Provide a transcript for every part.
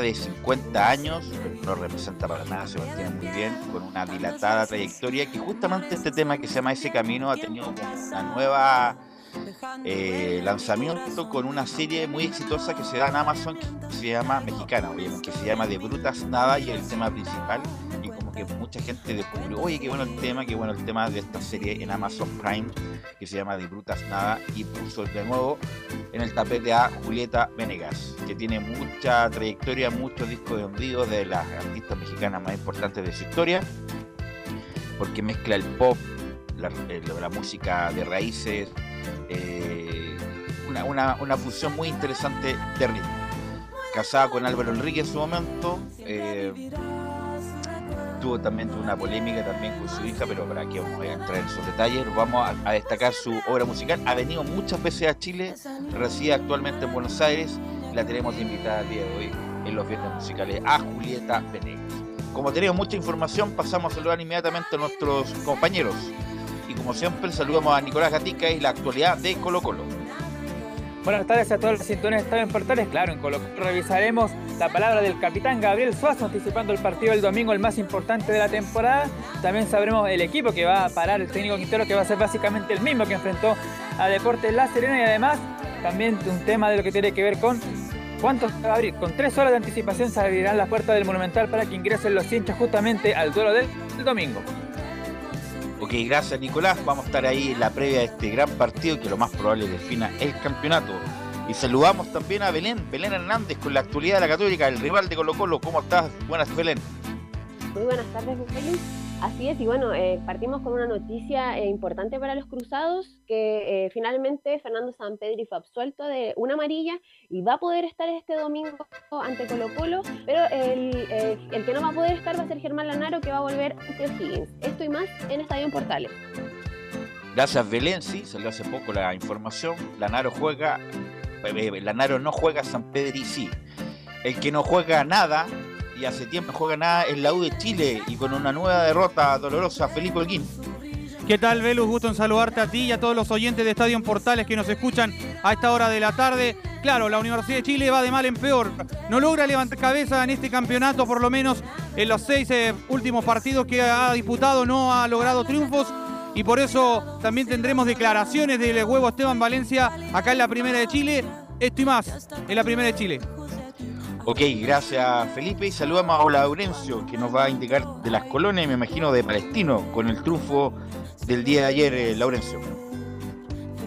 De 50 años, no representa para nada, se mantiene muy bien, con una dilatada trayectoria, que justamente este tema que se llama Ese Camino ha tenido una nueva eh, lanzamiento con una serie muy exitosa que se da en Amazon, que se llama Mexicana, que se llama De Brutas Nada y el tema principal que mucha gente descubrió, oye, qué bueno el tema, qué bueno el tema de esta serie en Amazon Prime, que se llama Disfrutas Nada, y puso de nuevo en el tapete a Julieta Venegas, que tiene mucha trayectoria, muchos discos de hundidos de las artistas mexicanas más importantes de su historia, porque mezcla el pop, la, la música de raíces, eh, una, una, una fusión muy interesante de ritmo casada con Álvaro Enrique en su momento. Eh, tuvo también una polémica también con su hija, pero para que vamos a entrar en esos detalles, vamos a, destacar su obra musical. Ha venido muchas veces a Chile, reside actualmente en Buenos Aires, la tenemos invitada el día de hoy en los viernes musicales a Julieta Venegas. Como tenemos mucha información, pasamos a saludar inmediatamente a nuestros compañeros. Y como siempre, saludamos a Nicolás Gatica y la actualidad de Colo Colo. Buenas tardes a todos los sintones de en Portales. Claro, en Colo revisaremos la palabra del capitán Gabriel Suazo anticipando el partido del domingo, el más importante de la temporada. También sabremos el equipo que va a parar el técnico Quintero, que va a ser básicamente el mismo que enfrentó a Deportes La Serena y además también un tema de lo que tiene que ver con cuántos va a abrir. Con tres horas de anticipación se abrirán las puertas del Monumental para que ingresen los hinchas justamente al duelo del domingo. Ok, gracias Nicolás. Vamos a estar ahí en la previa de este gran partido que lo más probable defina el campeonato. Y saludamos también a Belén, Belén Hernández con la actualidad de la Católica, el rival de Colo Colo. ¿Cómo estás? Buenas, Belén. Muy buenas tardes, Félix. Así es, y bueno, eh, partimos con una noticia eh, importante para los cruzados, que eh, finalmente Fernando Sampedri fue absuelto de una amarilla y va a poder estar este domingo ante Colo Colo, pero el, el que no va a poder estar va a ser Germán Lanaro, que va a volver ante O'Higgins. Esto y más en Estadio Portales. Gracias, Belén. Salió hace poco la información. Lanaro juega, Lanaro no juega, San Pedri sí. El que no juega nada y hace tiempo juega nada en la U de Chile y con una nueva derrota dolorosa, Felipe Holguín. ¿Qué tal, Velus? Gusto en saludarte a ti y a todos los oyentes de Estadio Portales que nos escuchan a esta hora de la tarde. claro, la Universidad de Chile va de mal en peor. No logra levantar cabeza en este campeonato, por lo menos en los seis eh, últimos partidos que ha disputado, no ha logrado triunfos. Y por eso también tendremos declaraciones del huevo Esteban Valencia acá en la Primera de Chile. Esto y más en la Primera de Chile. Ok, gracias Felipe. Y saludamos a Laurencio, que nos va a indicar de las colonias, me imagino, de Palestino, con el triunfo del día de ayer, eh, Laurencio.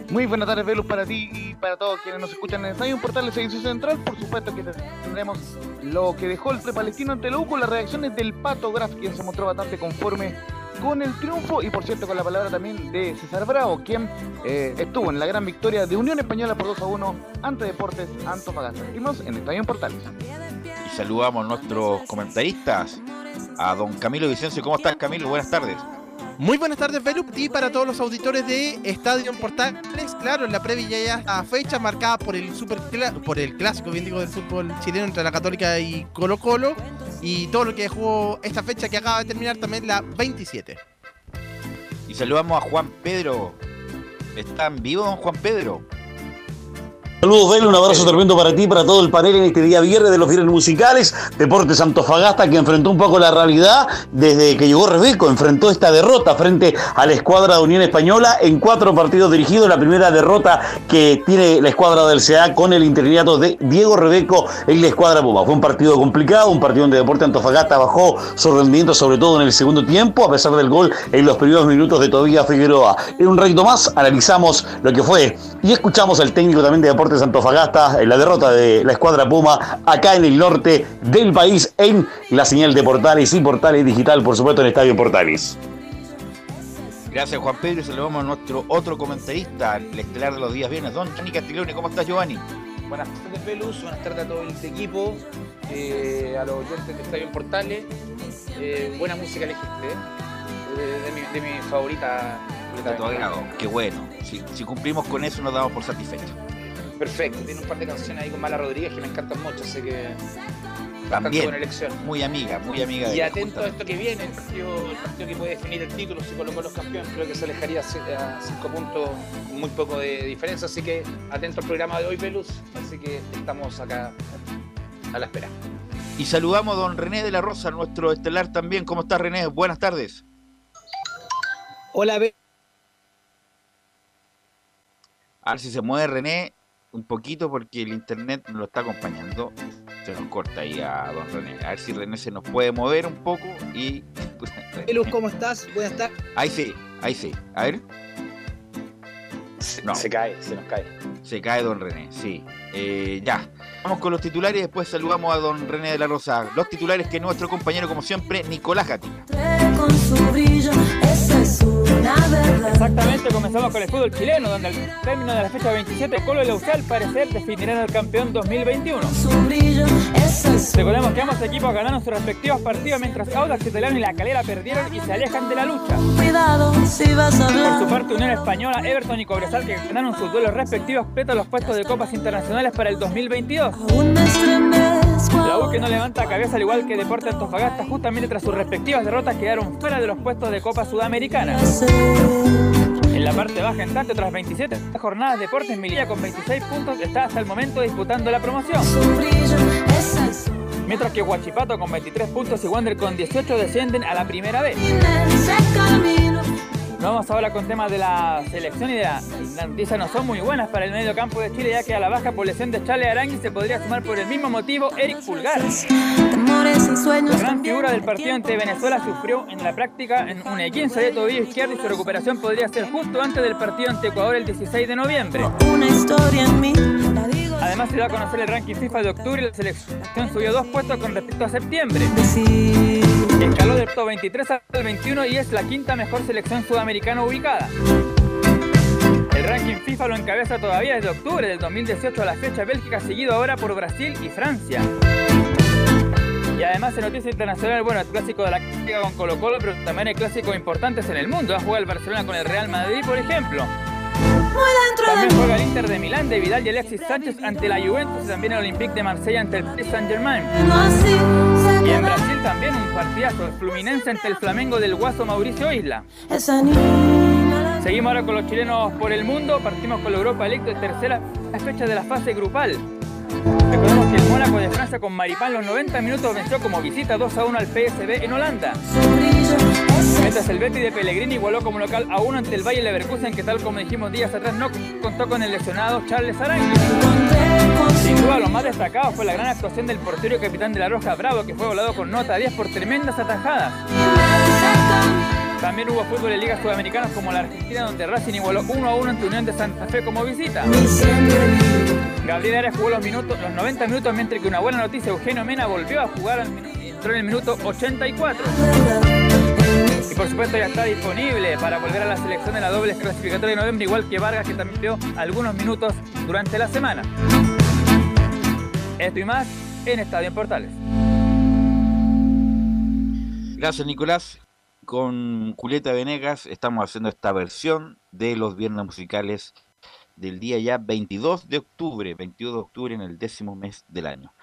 Muy buenas tardes, Velus, para ti y para todos quienes nos escuchan en Estadio Portal de Servicio Central. Por supuesto que tendremos lo que dejó el Palestino ante la U con las reacciones del Pato Graf, quien se mostró bastante conforme con el triunfo y por cierto con la palabra también de César Bravo, quien eh, estuvo en la gran victoria de Unión Española por 2 a 1 ante Deportes Antofagasta. Seguimos en Estadio Portales. Y saludamos a nuestros comentaristas, a don Camilo Vicencio. ¿Cómo estás, Camilo? Buenas tardes. Muy buenas tardes, Belup, y para todos los auditores de Estadio Portales. Claro, en la previa ya a fecha marcada por el super por el clásico, bien digo, del fútbol chileno entre la Católica y Colo Colo. Y todo lo que dejó esta fecha que acaba de terminar también la 27. Y saludamos a Juan Pedro. ¿Están vivos, don Juan Pedro? Saludos, Bel, un abrazo tremendo para ti y para todo el panel en este día viernes de los viernes musicales. Deportes Antofagasta que enfrentó un poco la realidad desde que llegó Rebeco, enfrentó esta derrota frente a la escuadra de Unión Española en cuatro partidos dirigidos. La primera derrota que tiene la escuadra del CA con el interinato de Diego Rebeco en la escuadra Puma. Fue un partido complicado, un partido donde Deportes Antofagasta bajó su rendimiento, sobre todo en el segundo tiempo, a pesar del gol en los primeros minutos de Tobía Figueroa. En un reto más analizamos lo que fue y escuchamos al técnico también de Deportes Antofagasta en la derrota de la escuadra Puma acá en el norte del país en la señal de Portales y Portales Digital, por supuesto en Estadio Portales. Gracias Juan Pedro y saludamos a nuestro otro comentarista, el estelar de los días viernes, don Giovanni Castiglione. ¿Cómo estás Giovanni? Buenas tardes Pelus, buenas tardes a todo el equipo, eh, a los oyentes de Estadio Portales. Eh, buena música elegiste, eh, de, mi, de mi favorita. De tu agrado, qué bueno. Si, si cumplimos con eso nos damos por satisfechos. Perfecto, tiene un par de canciones ahí con Mala Rodríguez que me encantan mucho, así que También, buena elección. muy amiga, muy amiga de Y atento a esto que viene, el partido, el partido que puede definir el título, si colocó los campeones, creo que se alejaría a cinco puntos, muy poco de diferencia, así que atento al programa de hoy, Pelus, así que estamos acá a la espera. Y saludamos a don René de la Rosa, nuestro estelar también. ¿Cómo estás René? Buenas tardes. Hola, Be- A ver si se mueve René un poquito porque el internet nos lo está acompañando. Se nos corta ahí a don René. A ver si René se nos puede mover un poco y... Pelus, ¿cómo estás? Buenas tardes. Ahí sí, ahí sí. A ver. Se, No. se cae, se nos cae. Se cae don René, sí. Eh, ya. Vamos con los titulares y después saludamos a don René de la Rosa. Los titulares que nuestro compañero, como siempre, Nicolás Gatica. Exactamente, comenzamos con el fútbol chileno, donde al término de la fecha 27, Colo y la UCE al parecer definirán al campeón 2021. Su brillo, esa es Recordemos que ambos equipos ganaron sus respectivos partidos mientras Audax Italiano y La Calera perdieron y se alejan de la lucha. cuidado si vas a Por su parte, Unión Española, Everton y Cobresal, que ganaron sus duelos respectivos, petan los puestos de copas internacionales para el 2022. La U que no levanta cabeza al igual que Deportes Antofagasta, justamente tras sus respectivas derrotas quedaron fuera de los puestos de Copa Sudamericana. En la parte baja, en tanto, tras 27 jornadas, Deportes Melilla con 26 puntos está hasta el momento disputando la promoción. Mientras que Huachipato con 23 puntos y Wander con 18 descienden a la primera vez. Nos vamos ahora con temas de la selección y de la, las noticias no son muy buenas para el medio campo de Chile, ya que a la baja por lesión de Chale Arangui se podría sumar por el mismo motivo Eric Pulgar. La gran figura del partido ante Venezuela sufrió en la práctica en un E15 de tobillo izquierdo y su recuperación podría ser justo antes del partido ante Ecuador el 16 de noviembre. Una Además se dio a conocer el ranking FIFA de octubre y la selección subió dos puestos con respecto a septiembre. Escaló del top 23 al 21 y es la quinta mejor selección sudamericana ubicada. El ranking FIFA lo encabeza todavía desde octubre del 2018 a la fecha Bélgica, seguido ahora por Brasil y Francia. Y además en noticia internacional, bueno, el clásico de la Liga con Colo Colo, pero también hay clásicos importantes en el mundo. Va a jugar el Barcelona con el Real Madrid, por ejemplo. Muy dentro de También juega el Inter de Milán de Vidal y Alexis Sánchez ante la Juventus y también el Olympique de Marsella ante el Paris así. Se Y en Brasil también un partidazo, el Fluminense ante el Flamengo del Guaso Mauricio Isla. Seguimos ahora con los chilenos por el mundo, partimos con la Europa League de tercera fecha de la fase grupal. Mónaco de Francia con Maripán los 90 minutos venció como visita 2 a 1 al PSB en Holanda. Mientras el Betty de Pellegrini igualó como local a 1 ante el Bayer Leverkusen que tal como dijimos días atrás no contó con el lesionado Charles Arangui. Sin duda lo más destacado fue la gran actuación del portero y capitán de la Roja Bravo que fue volado con nota 10 por tremendas atajadas. También hubo fútbol en ligas sudamericanas como la Argentina, donde Racing igualó 1 a 1 ante Unión de Santa Fe como visita. Gabriel Arias jugó los, minutos, los 90 minutos, mientras que una buena noticia, Eugenio Mena volvió a jugar al entró en el minuto 84. Y por supuesto ya está disponible para volver a la selección de la doble clasificatoria de noviembre, igual que Vargas, que también dio algunos minutos durante la semana. Esto y más en Estadio en Portales. Gracias, Nicolás. Con Julieta Venegas estamos haciendo esta versión de los viernes musicales del día ya 22 de octubre, 22 de octubre en el décimo mes del año.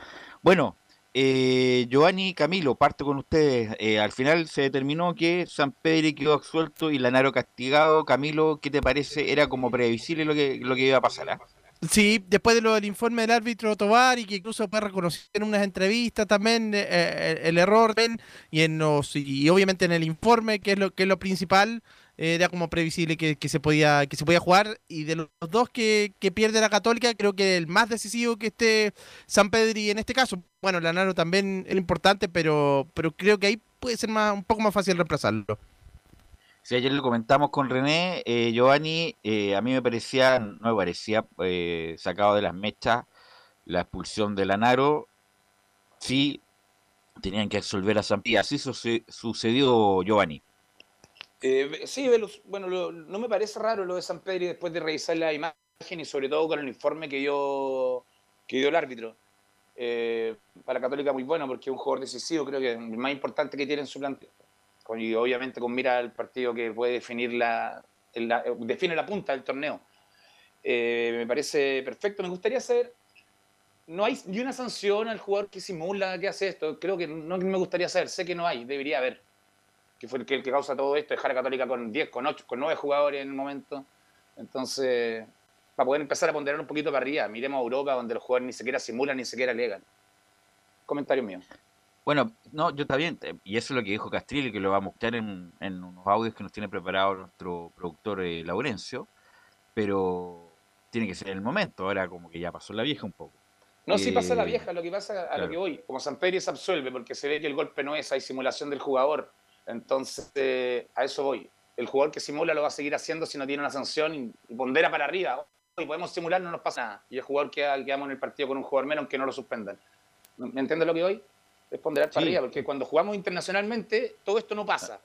Bueno, eh, Giovanni Camilo, parto con ustedes. Eh, al final se determinó que San Pedro quedó absuelto y Lanaro castigado. Camilo, ¿qué te parece? Era como previsible lo que, lo que iba a pasar. ¿ah? Sí, después de lo del informe del árbitro Tobar y que incluso fue reconocido en unas entrevistas también eh, eh, el error y en los y obviamente en el informe que es lo que es lo principal eh, era como previsible que, que se podía que se podía jugar y de los dos que, que pierde la Católica creo que el más decisivo que esté San Pedri en este caso. Bueno Lanaro también es importante pero pero creo que ahí puede ser más un poco más fácil reemplazarlo Si ayer lo comentamos con René, eh, Giovanni, eh, a mí me parecía, no me parecía eh, sacado de las mechas la expulsión de Lanaro. Sí, tenían que absolver a Zampilla. Así suce- sucedió, Giovanni. Sí, bueno, no me parece raro lo de San Pedro después de revisar la imagen y sobre todo con el informe que dio, que dio el árbitro. Para Católica muy bueno porque es un jugador decisivo, creo que es el más importante que tiene en su plantel. Y obviamente con mira al partido que puede definir la, la- eh, define la punta del torneo. Eh, me parece perfecto. Me gustaría saber, no hay ni una sanción al jugador que simula que hace esto. Creo que no me gustaría saber, sé que no hay, debería haber que fue el que, el que causa todo esto, dejar a Católica con 10, con 8, con 9 jugadores en el momento. Entonces, para poder empezar a ponderar un poquito para arriba, miremos a Europa donde los jugadores ni siquiera simulan ni siquiera alegan. Comentario mío. Bueno, no, yo también, eh, y eso es lo que dijo Castrilli, que lo va a mostrar en, en unos audios que nos tiene preparado nuestro productor eh, Laurencio, pero tiene que ser el momento, ahora como que ya pasó la vieja un poco. No, sí pasa la Eh, vieja, lo que pasa a claro. lo que voy. Como San Pedro se absuelve porque se ve que el golpe no es, hay simulación del jugador. Entonces, eh, a eso voy. El jugador que simula lo va a seguir haciendo si no tiene una sanción y, y pondera para arriba. Y podemos simular, no nos pasa nada. Y el jugador queda, quedamos en el partido con un jugador menos aunque no lo suspendan. ¿Me entiendes lo que voy? Es ponderar para Sí. arriba, porque cuando jugamos internacionalmente, todo esto no pasa.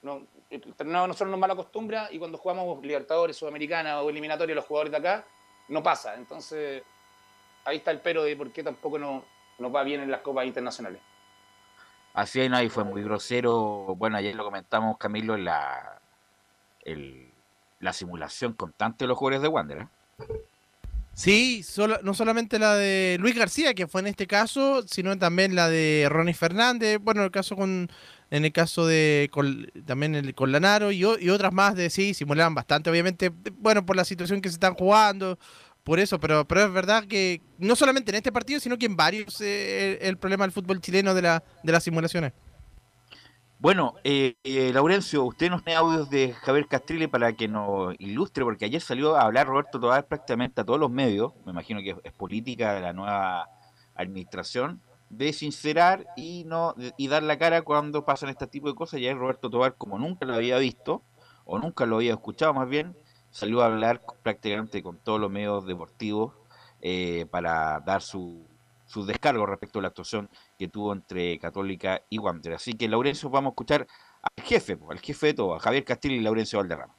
No, el torneo a nosotros nos mal acostumbra y cuando jugamos Libertadores, Sudamericana o eliminatoria, los jugadores de acá, no pasa. Entonces, ahí está el pero de por qué tampoco no, nos va bien en las copas internacionales. Así es, no, y fue muy grosero. Bueno, ayer lo comentamos, Camilo, la, el- la simulación constante de los jugadores de Wander. ¿eh? Sí, solo- no solamente la de Luis García, que fue en este caso, sino también la de Ronnie Fernández, bueno, en el caso con en el caso de con- también el, con Lanaro y otras más de sí, simulaban bastante, obviamente, bueno, por la situación que se están jugando, por eso, pero, pero es verdad que no solamente en este partido, sino que en varios eh, el, el problema del fútbol chileno de, la, de las simulaciones. Bueno, eh, eh, Laurencio, usted nos tiene audios de Javier Castrile para que nos ilustre, porque ayer salió a hablar Roberto Tobar prácticamente a todos los medios, me imagino que es, política de la nueva administración, de sincerar y no y dar la cara cuando pasan este tipo de cosas. Y ayer Roberto Tobar, como nunca lo había visto, o nunca lo había escuchado más bien, salió a hablar prácticamente con todos los medios deportivos eh, para dar su, sus descargos respecto a la actuación que tuvo entre Católica y Wander. Así que, Laurencio, vamos a escuchar al jefe, al jefe de todo, a Javier Castillo y Laurencio Valderrama.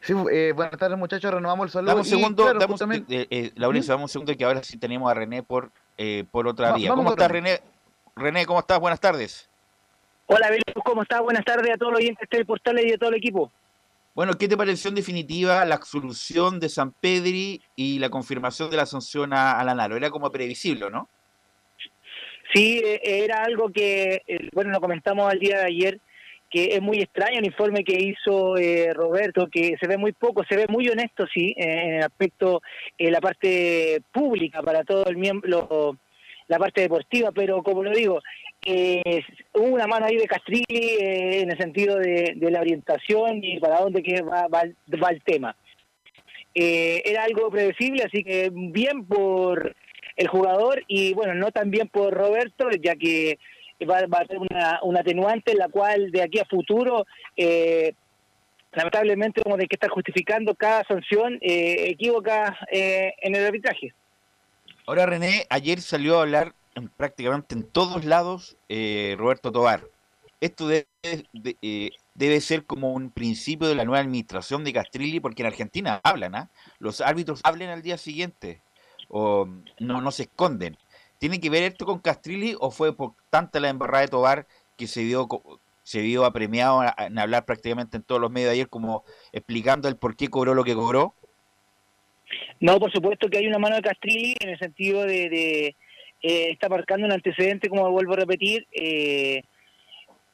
Sí, eh, buenas tardes muchachos, renovamos el saludo. Dame un y, segundo, claro, justamente- eh, eh, Laurencio, dame un segundo que ahora sí tenemos a René por, eh, por otra Va- vía. ¿Cómo estás, René? René, ¿cómo estás? Buenas tardes. Hola, Belus, ¿cómo estás? Buenas tardes a todos los oyentes de Portales y a todo el equipo. Bueno, ¿qué te pareció en definitiva la absolución de San Pedri y la confirmación de la sanción a, a Lanaro? Era como previsible, ¿no? Sí, eh, era algo que, eh, bueno, lo comentamos al día de ayer, que es muy extraño el informe que hizo eh, Roberto, que se ve muy poco, se ve muy honesto, sí, en el aspecto, en la parte pública para todo el miembro, la parte deportiva, pero como lo digo, eh, hubo una mano ahí de Castrilli eh, en el sentido de, de la orientación y para dónde que va, va, va el tema. Eh, era algo predecible, así que bien por el jugador y bueno, no tan bien por Roberto, ya que va, va a ser una, atenuante en la cual de aquí a futuro, eh, lamentablemente, a tener que estar justificando cada sanción eh, equívoca eh, en el arbitraje. Ahora René, ayer salió a hablar en prácticamente en todos lados eh, Roberto Tobar. Esto debe, de- eh, debe ser como un principio de la nueva administración de Castrilli, porque en Argentina hablan, ¿ah? Los árbitros hablan al día siguiente, o no, no se esconden. ¿Tiene que ver esto con Castrilli o fue por tanta la embarrada de Tobar que se vio, se vio apremiado en hablar prácticamente en todos los medios de ayer como explicando el por qué cobró lo que cobró? No, por supuesto que hay una mano de Castrilli en el sentido de, de, eh, está marcando un antecedente, como vuelvo a repetir. eh,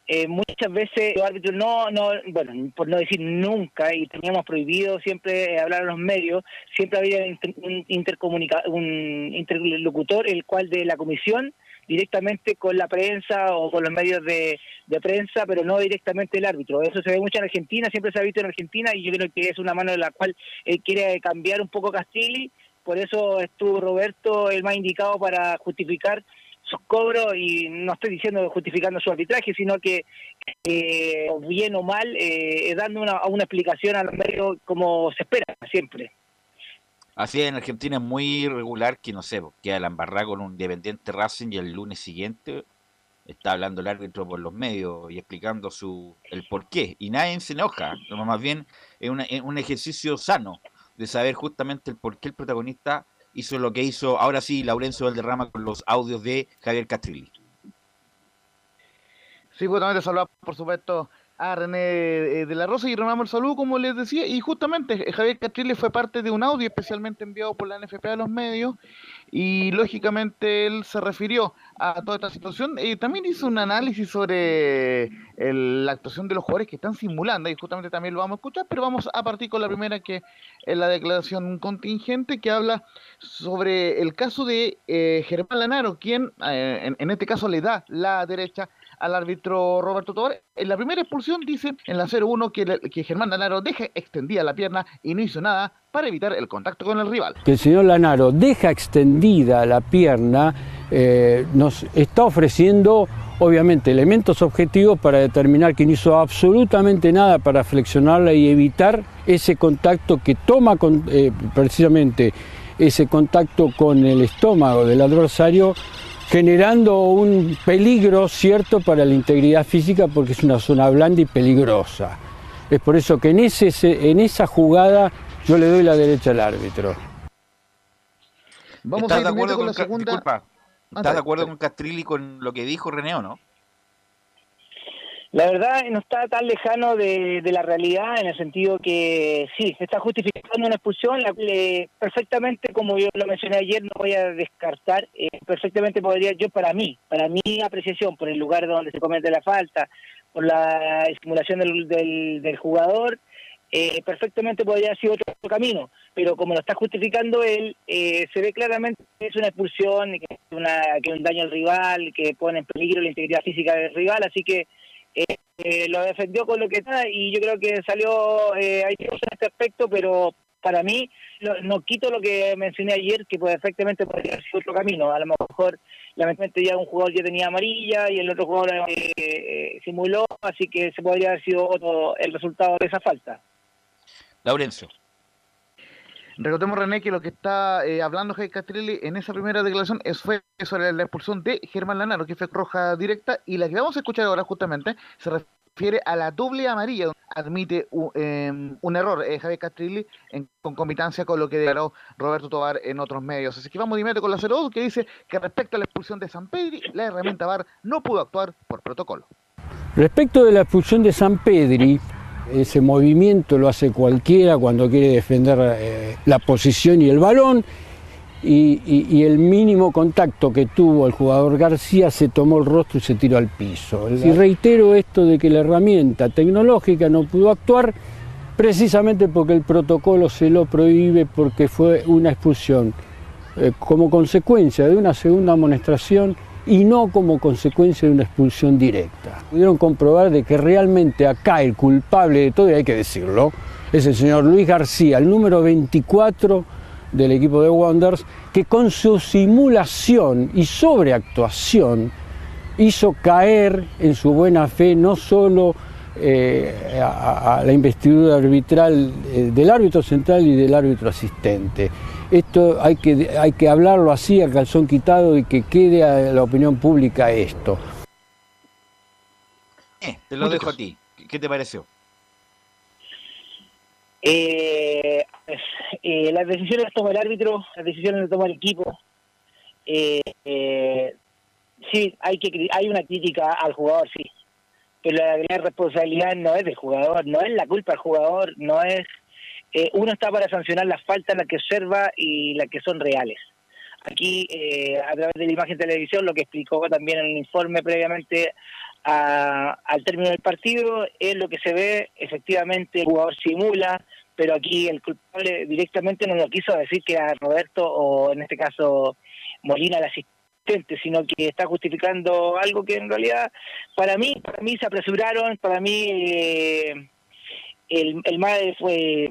eh, muchas veces los árbitros no, no, bueno, por no decir nunca, y teníamos prohibido siempre eh, hablar a los medios, siempre había un, intercomunica- un interlocutor, el cual de la comisión, directamente con la prensa o con los medios de, prensa, pero no directamente el árbitro. Eso se ve mucho en Argentina, siempre se ha visto en Argentina, y yo creo que es una mano de la cual él quiere cambiar un poco Castilli, por eso estuvo Roberto el más indicado para justificar sus cobros y no estoy diciendo justificando su arbitraje, sino que eh, bien o mal, eh, dando una, una explicación a los medios como se espera siempre. Así es, en Argentina es muy irregular que, no sé, pues, queda la embarrada con un Independiente Racing y el lunes siguiente está hablando el árbitro por los medios y explicando su el por qué. Y nadie se enoja, no, más bien es, una- es un ejercicio sano de saber justamente el por qué el protagonista hizo lo que hizo, ahora sí, Laurencio Valderrama con los audios de Javier Castrilli. Sí, justamente saludar, por supuesto, a René eh, de la Rosa y renovamos el saludo, como les decía, y justamente eh, Javier Castrilli fue parte de un audio especialmente enviado por la NFP a los medios, y lógicamente él se refirió a toda esta situación, y también hizo un análisis sobre el- la actuación de los jugadores que están simulando, y justamente también lo vamos a escuchar, pero vamos a partir con la primera, que es la declaración contingente, que habla sobre el caso de eh, Germán Lanaro, quien eh, en este caso le da la derecha al árbitro Roberto Tobar. En la primera expulsión dice en la 0-1 que, le- que Germán Lanaro deja extendida la pierna y no hizo nada para evitar el contacto con el rival. que el señor Lanaro deja extendida la pierna, eh, nos está ofreciendo obviamente elementos objetivos para determinar que no hizo absolutamente nada para flexionarla y evitar ese contacto que toma con- eh, precisamente ese contacto con el estómago del adversario generando un peligro cierto para la integridad física porque es una zona blanda y peligrosa. Es por eso que en, ese, en esa jugada yo le doy la derecha al árbitro. Vamos ¿Estás a ir de acuerdo con con, la segunda. disculpa, ¿estás de acuerdo con Castrilli con lo que dijo René o no? La verdad no está tan lejano de, la realidad en el sentido que sí, se está justificando una expulsión, la eh, perfectamente, como yo lo mencioné ayer, no voy a descartar, eh, perfectamente podría yo para mí, para mi apreciación, por el lugar donde se comete la falta, por la estimulación del, del, del jugador, eh, perfectamente podría haber sido otro camino, pero como lo está justificando él, eh, se ve claramente que es una expulsión, que es una, que es un daño al rival, que pone en peligro la integridad física del rival, así que eh, eh, lo defendió con lo que está y yo creo que salió, eh, en este aspecto, pero para mí lo- no quito lo que mencioné ayer, que pues, efectivamente podría haber sido otro camino. A lo mejor, lamentablemente, ya un jugador ya tenía amarilla y el otro jugador eh, eh, simuló, así que se podría haber sido otro el resultado de esa falta. Laurencio. Recordemos, René, que lo que está eh, hablando Javier Castrilli en esa primera declaración es, fue sobre la expulsión de Germán Lanaro, que fue roja directa, y la que vamos a escuchar ahora justamente se refiere a la doble amarilla, donde admite un, eh, un error eh, Javier Castrilli en concomitancia con lo que declaró Roberto Tobar en otros medios. Así que vamos de con la 02, que dice que respecto a la expulsión de San Pedri, la herramienta VAR no pudo actuar por protocolo. Respecto de la expulsión de San Pedri, ese movimiento lo hace cualquiera cuando quiere defender eh, la posición y el balón. y, y- y el mínimo contacto que tuvo el jugador García se tomó el rostro y se tiró al piso. Y reitero esto de que la herramienta tecnológica no pudo actuar precisamente porque el protocolo se lo prohíbe porque fue una expulsión eh, como consecuencia de una segunda amonestación y no como consecuencia de una expulsión directa. Pudieron comprobar de que realmente acá el culpable de todo, y hay que decirlo, es el señor Luis García, el número 24 del equipo de Wonders, que con su simulación y sobreactuación hizo caer en su buena fe no solo eh, a, a la investidura arbitral eh, del árbitro central y del árbitro asistente. Esto hay que, hay que hablarlo así a calzón quitado y que quede a la opinión pública esto. Eh, te lo dejo a ti. ¿Qué- ¿Qué te pareció? Eh, eh, las decisiones las toma el árbitro, las decisiones las toma el equipo. Eh, eh, sí, hay que hay una crítica al jugador, sí, pero la gran responsabilidad no es del jugador, no es la culpa del jugador, no es eh, uno está para sancionar las faltas, las que observa y las que son reales. Aquí, eh, a través de la imagen de televisión, lo que explicó también en el informe previamente a- al término del partido, es lo que se ve, efectivamente el jugador simula, pero aquí el culpable directamente no lo quiso decir que era Roberto o en este caso Molina el asistente, sino que está justificando algo que en realidad para mí, para mí se apresuraron, para mí eh, el, el MADE fue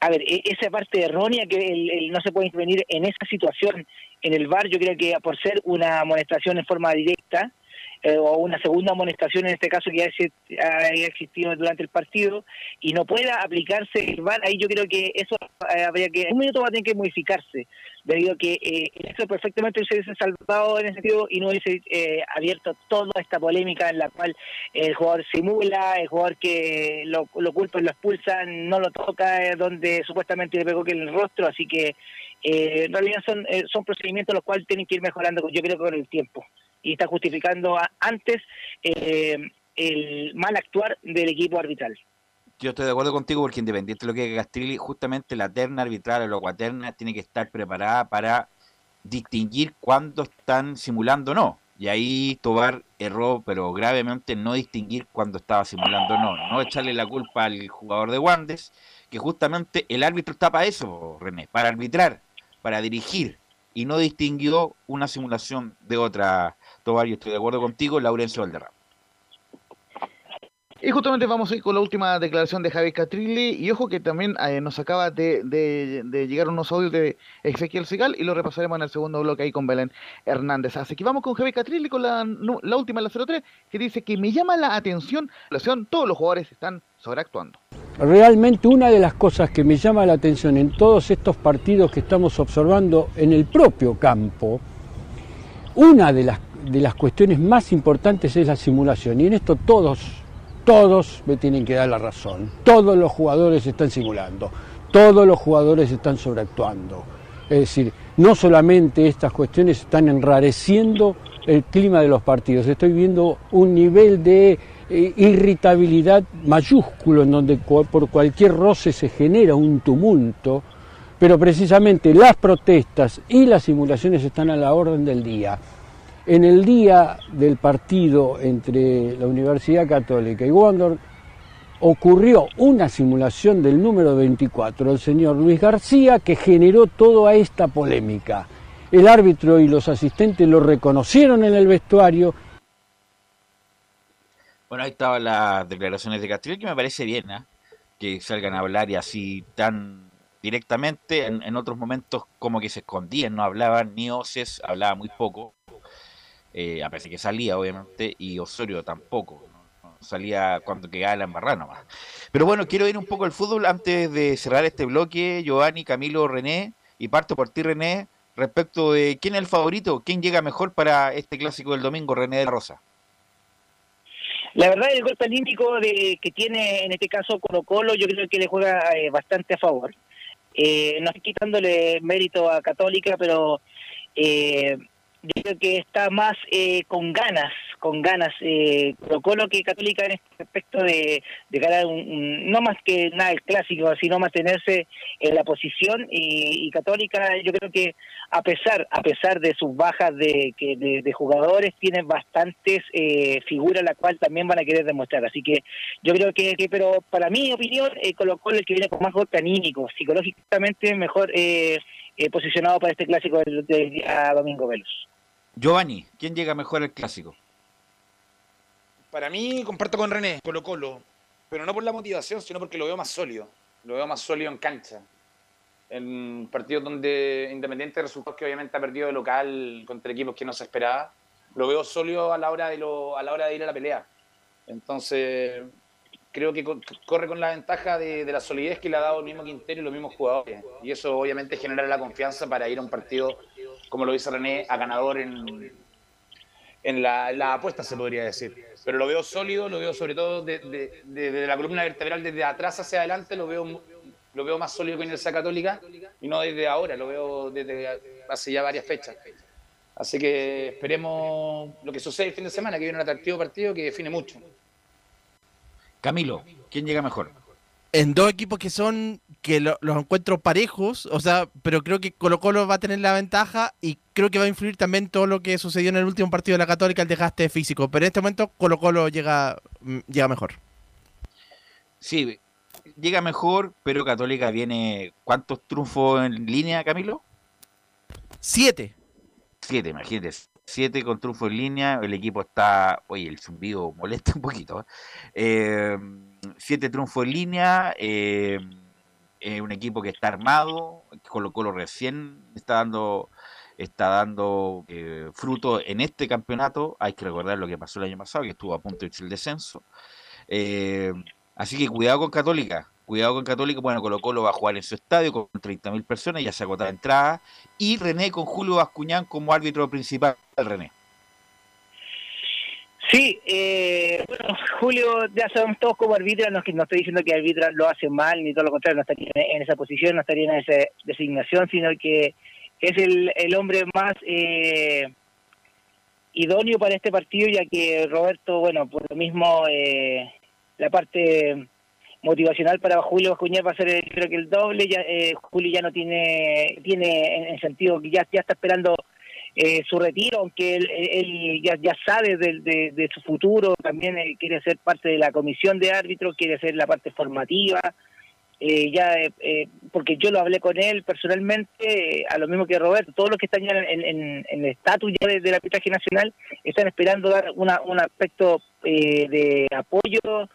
a ver, e- esa parte errónea que el- no se puede intervenir en esa situación en el bar, yo creo que por ser una amonestación en forma directa, eh, o una segunda amonestación en este caso que haya existido durante el partido y no pueda aplicarse el VAR, ahí yo creo que eso eh, habría que, un minuto va a tener que modificarse, debido a que eh, eso perfectamente se hubiese salvado en ese sentido y no hubiese eh, abierto toda esta polémica en la cual el jugador simula, el jugador que lo, lo culpan, lo expulsan, no lo toca, eh, donde supuestamente le pegó que en el rostro, así que en realidad son, son procedimientos los cuales tienen que ir mejorando, yo creo, con el tiempo. Y está justificando antes eh, el mal actuar del equipo arbitral. Yo estoy de acuerdo contigo porque independiente de lo que haga Castrilli, justamente la terna arbitral o la cuaterna tiene que estar preparada para distinguir cuándo están simulando o no. Y ahí Tobar erró, pero gravemente no distinguir cuándo estaba simulando o no. No echarle la culpa al jugador de Wandes, que justamente el árbitro está para eso, René, para arbitrar, para dirigir. Y no distinguió una simulación de otra. Tobar, yo estoy de acuerdo contigo, Laurencio Valderrama. Y justamente vamos a ir con la última declaración de Javier Catrilli. Y ojo que también eh, nos acaba de, de- de llegar unos audios de Ezequiel Sigal y lo repasaremos en el segundo bloque ahí con Belén Hernández. Así que vamos con Javier Catrilli con la, la última, la 03, que dice que me llama la atención, la acción, todos los jugadores están sobreactuando. Realmente una de las cosas que me llama la atención en todos estos partidos que estamos observando en el propio campo, una de las, de las cuestiones más importantes es la simulación. Y en esto todos, todos me tienen que dar la razón. Todos los jugadores están simulando, todos los jugadores están sobreactuando. Es decir, no solamente estas cuestiones están enrareciendo el clima de los partidos, estoy viendo un nivel de eh, irritabilidad mayúsculo en donde por cualquier roce se genera un tumulto, pero precisamente las protestas y las simulaciones están a la orden del día. En el día del partido entre la Universidad Católica y Wonder ocurrió una simulación del número 24, el señor Luis García, que generó toda esta polémica. El árbitro y los asistentes lo reconocieron en el vestuario Bueno, ahí estaban las declaraciones de Castillo, que me parece bien, ¿ah? que salgan a hablar y así tan directamente. En, en otros momentos como que se escondían, no hablaban, ni Oces hablaba muy poco, eh, a pesar que salía, obviamente, y Osorio tampoco. Salía cuando quedaba la embarrada nomás. Pero bueno, quiero ir un poco al fútbol antes de cerrar este bloque, Giovanni, Camilo, René, y parto por ti, René, respecto de quién es el favorito, quién llega mejor para este clásico del domingo, René de Rosa. La verdad, el golpe olímpico de, que tiene en este caso Colo Colo, yo creo que le juega eh, bastante a favor. Eh, no estoy quitándole mérito a Católica, pero eh, yo creo que está más eh, con ganas, con ganas eh, Colo que Católica en este aspecto de, de ganar un, no más que nada el clásico, sino mantenerse en la posición y, y Católica yo creo que a pesar a pesar de sus bajas de, que de, jugadores tienen bastantes eh, figuras la cual también van a querer demostrar. Así que yo creo que, que- pero para mi opinión eh, Colo Colo el que viene con más golpe anímico. Psicológicamente mejor eh, eh, posicionado para este clásico del, del día domingo Velus Giovanni, ¿quién llega mejor al clásico? Para mí, comparto con René, Colo Colo, pero no por la motivación, sino porque lo veo más sólido. Lo veo más sólido en cancha. En partidos donde, independiente de resultados que obviamente ha perdido de local contra equipos que no se esperaba, lo veo sólido a la hora de, a la hora de ir a la pelea. Entonces, creo que co- corre con la ventaja de, de la solidez que le ha dado el mismo Quintero y los mismos jugadores. Y eso obviamente genera la confianza para ir a un partido, como lo dice René, a ganador en, en la, apuesta, se podría decir. Pero lo veo sólido, lo veo sobre todo de, de- de- la columna vertebral desde atrás hacia adelante, lo veo, lo veo más sólido que Universidad Católica y no desde ahora, lo veo desde hace ya varias fechas. Así que esperemos lo que sucede el fin de semana, que viene un atractivo partido que define mucho. Camilo, ¿quién llega mejor? En dos equipos que son que lo- los encuentro parejos, o sea, pero creo que Colo Colo va a tener la ventaja y creo que va a influir también todo lo que sucedió en el último partido de la Católica, el desgaste físico, pero en este momento Colo Colo llega, mm, llega mejor. Sí, llega mejor, pero Católica viene. ¿Cuántos triunfos en línea, Camilo? Siete. Siete, imagínate. Siete con triunfo en línea. El equipo está. Oye, el zumbido molesta un poquito. ¿eh? Eh, siete triunfos en línea. eh, eh, un equipo que está armado. Colo Colo recién está dando. Está dando eh, fruto en este campeonato. Hay que recordar lo que pasó el año pasado, que estuvo a punto de irse el descenso. Eh, así que cuidado con Católica. Cuidado con Católica. Bueno, Colo Colo va a jugar en su estadio con 30.000 personas. Ya se agotó la entrada. Y René con Julio Bascuñán como árbitro principal. René. Sí, eh, bueno, Julio, ya sabemos todos como arbitra, no, no estoy diciendo que arbitra lo hace mal, ni todo lo contrario, no estaría en esa posición, no estaría en esa designación, sino que es el, el hombre más eh, idóneo para este partido, ya que Roberto, bueno, por lo mismo, eh, la parte motivacional para Julio Bascuñán va a ser eh, creo que el doble, ya eh, Julio ya no tiene, tiene en, en sentido que ya, ya está esperando eh, su retiro, aunque él, ya, ya sabe de, de- de su futuro, también eh, quiere ser parte de la comisión de árbitros, quiere ser la parte formativa, eh, ya eh, eh, porque yo lo hablé con él personalmente, a lo mismo que Roberto, todos los que están ya en, en- en el estatus ya de- del arbitraje nacional están esperando dar una, un aspecto de apoyo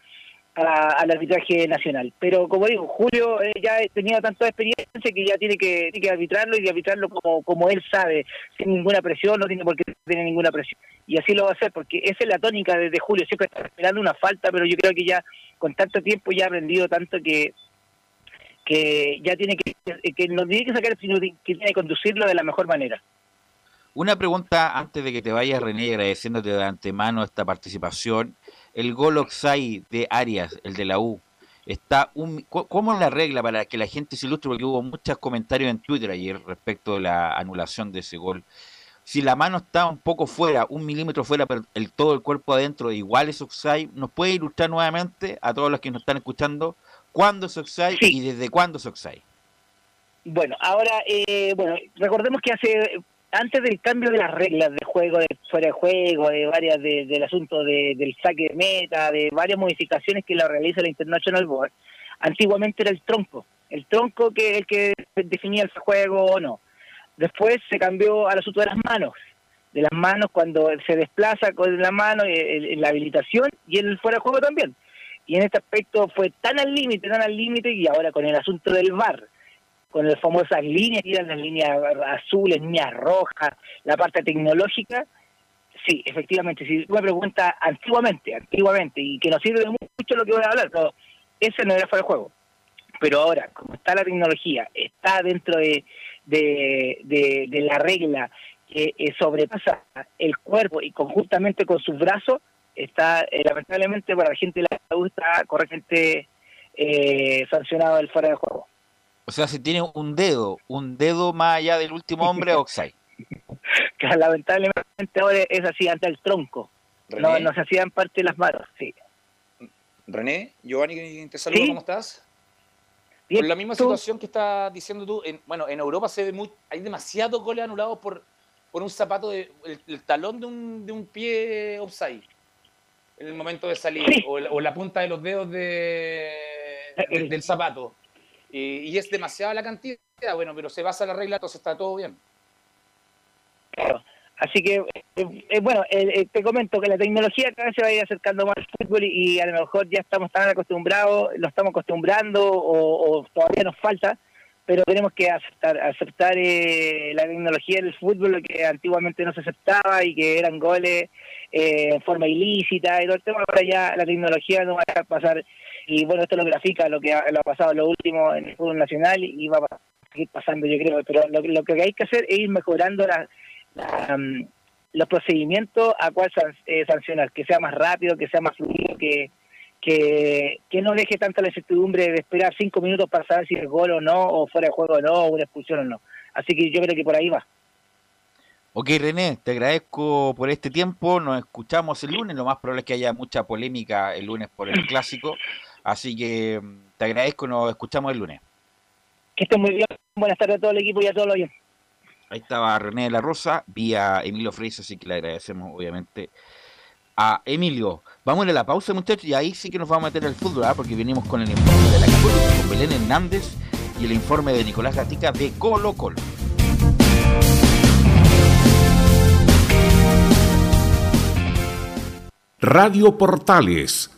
a- al arbitraje nacional. Pero como digo, Julio eh, ya tenía tanta experiencia que ya tiene que, arbitrarlo y arbitrarlo como, como él sabe, sin ninguna presión, no tiene por qué tener ninguna presión. Y así lo va a hacer, porque esa es la tónica desde Julio, siempre está esperando una falta, pero yo creo que ya con tanto tiempo ya ha aprendido tanto que que ya tiene que, que no tiene que sacar, sino que tiene que conducirlo de la mejor manera. Una pregunta antes de que te vayas, René, agradeciéndote de antemano esta participación. El gol Oxai de Arias, el de la U, está un, ¿cómo es la regla para que la gente se ilustre? Porque hubo muchos comentarios en Twitter ayer respecto de la anulación de ese gol. Si la mano está un poco fuera, un milímetro fuera, pero el, todo el cuerpo adentro, igual es Oxai, ¿nos puede ilustrar nuevamente a todos los que nos están escuchando cuándo es Oxai y desde cuándo es Oxai? Bueno, ahora, eh, bueno, recordemos que hace antes del cambio de las reglas de juego, de fuera de juego, de varias de- del asunto de- del saque de meta, de varias modificaciones que la realiza la International Board, antiguamente era el tronco, el tronco que el que definía el juego o no. Después se cambió al asunto de las manos, de las manos cuando se desplaza con la mano eh, en la habilitación y el fuera de juego también. Y en este aspecto fue tan al límite, tan al límite, y ahora con el asunto del VAR, con las famosas líneas, eran las líneas azules, líneas rojas, la parte tecnológica, sí, efectivamente, si tú me preguntas antiguamente, antiguamente, y que nos sirve mucho lo que voy a hablar, pero ese no era fuera de juego. Pero ahora, como está la tecnología, está dentro de, de, de- de la regla que eh, sobrepasa el cuerpo y conjuntamente con sus brazos, está eh, lamentablemente para la gente de la U está correctamente eh, sancionado el fuera de juego. O sea, si tiene un dedo, un dedo más allá del último hombre, Oxai. que lamentablemente ahora es así ante el tronco. no, nos hacían parte de las manos, sí. René, Giovanni, te saludo, Sí. ¿cómo estás? Bien, Por la misma ¿tú? situación que estás diciendo tú, en, bueno, en Europa se ve muy, hay demasiados goles anulados por, por un zapato, de, el, el talón de un, de un pie offside en el momento de salir, Sí. o, la, o la punta de los dedos de, de- del zapato. Y, y es demasiada la cantidad, bueno, pero se basa la regla, entonces está todo bien. Claro. Así que, eh, eh, bueno, eh, eh, te comento que la tecnología cada se va a ir acercando más al fútbol y, a lo mejor ya estamos tan acostumbrados, lo estamos acostumbrando o, todavía nos falta, pero tenemos que aceptar, aceptar eh, la tecnología del fútbol, lo que antiguamente no se aceptaba y que eran goles eh, en forma ilícita y todo el tema, ahora ya la tecnología no va a pasar, y bueno, esto lo grafica lo que ha, lo ha pasado lo último en el fútbol nacional y va a seguir pasando, yo creo, pero lo, lo que hay que hacer es ir mejorando la um, los procedimientos a cuál san- eh, sancionar, que sea más rápido, que sea más fluido, que, que, que no deje tanta la incertidumbre de esperar cinco minutos para saber si es gol o no, o fuera de juego o no, o una expulsión o no. Así que yo creo que por ahí va. Ok, René, te agradezco por este tiempo. Nos escuchamos el lunes. Lo más probable es que haya mucha polémica el lunes por el clásico. Así que mm, te agradezco. Nos escuchamos el lunes. Que estén muy bien. Buenas tardes a todo el equipo y a todos los bien. Ahí estaba René de la Rosa, vía Emilio Freisa, así que le agradecemos obviamente a Emilio. Vamos a la pausa, muchachos, y ahí sí que nos vamos a meter al fútbol, ¿ah? porque venimos con el informe de la Católica, con Belén Hernández y el informe de Nicolás Gatica de Colo Colo. Radio Portales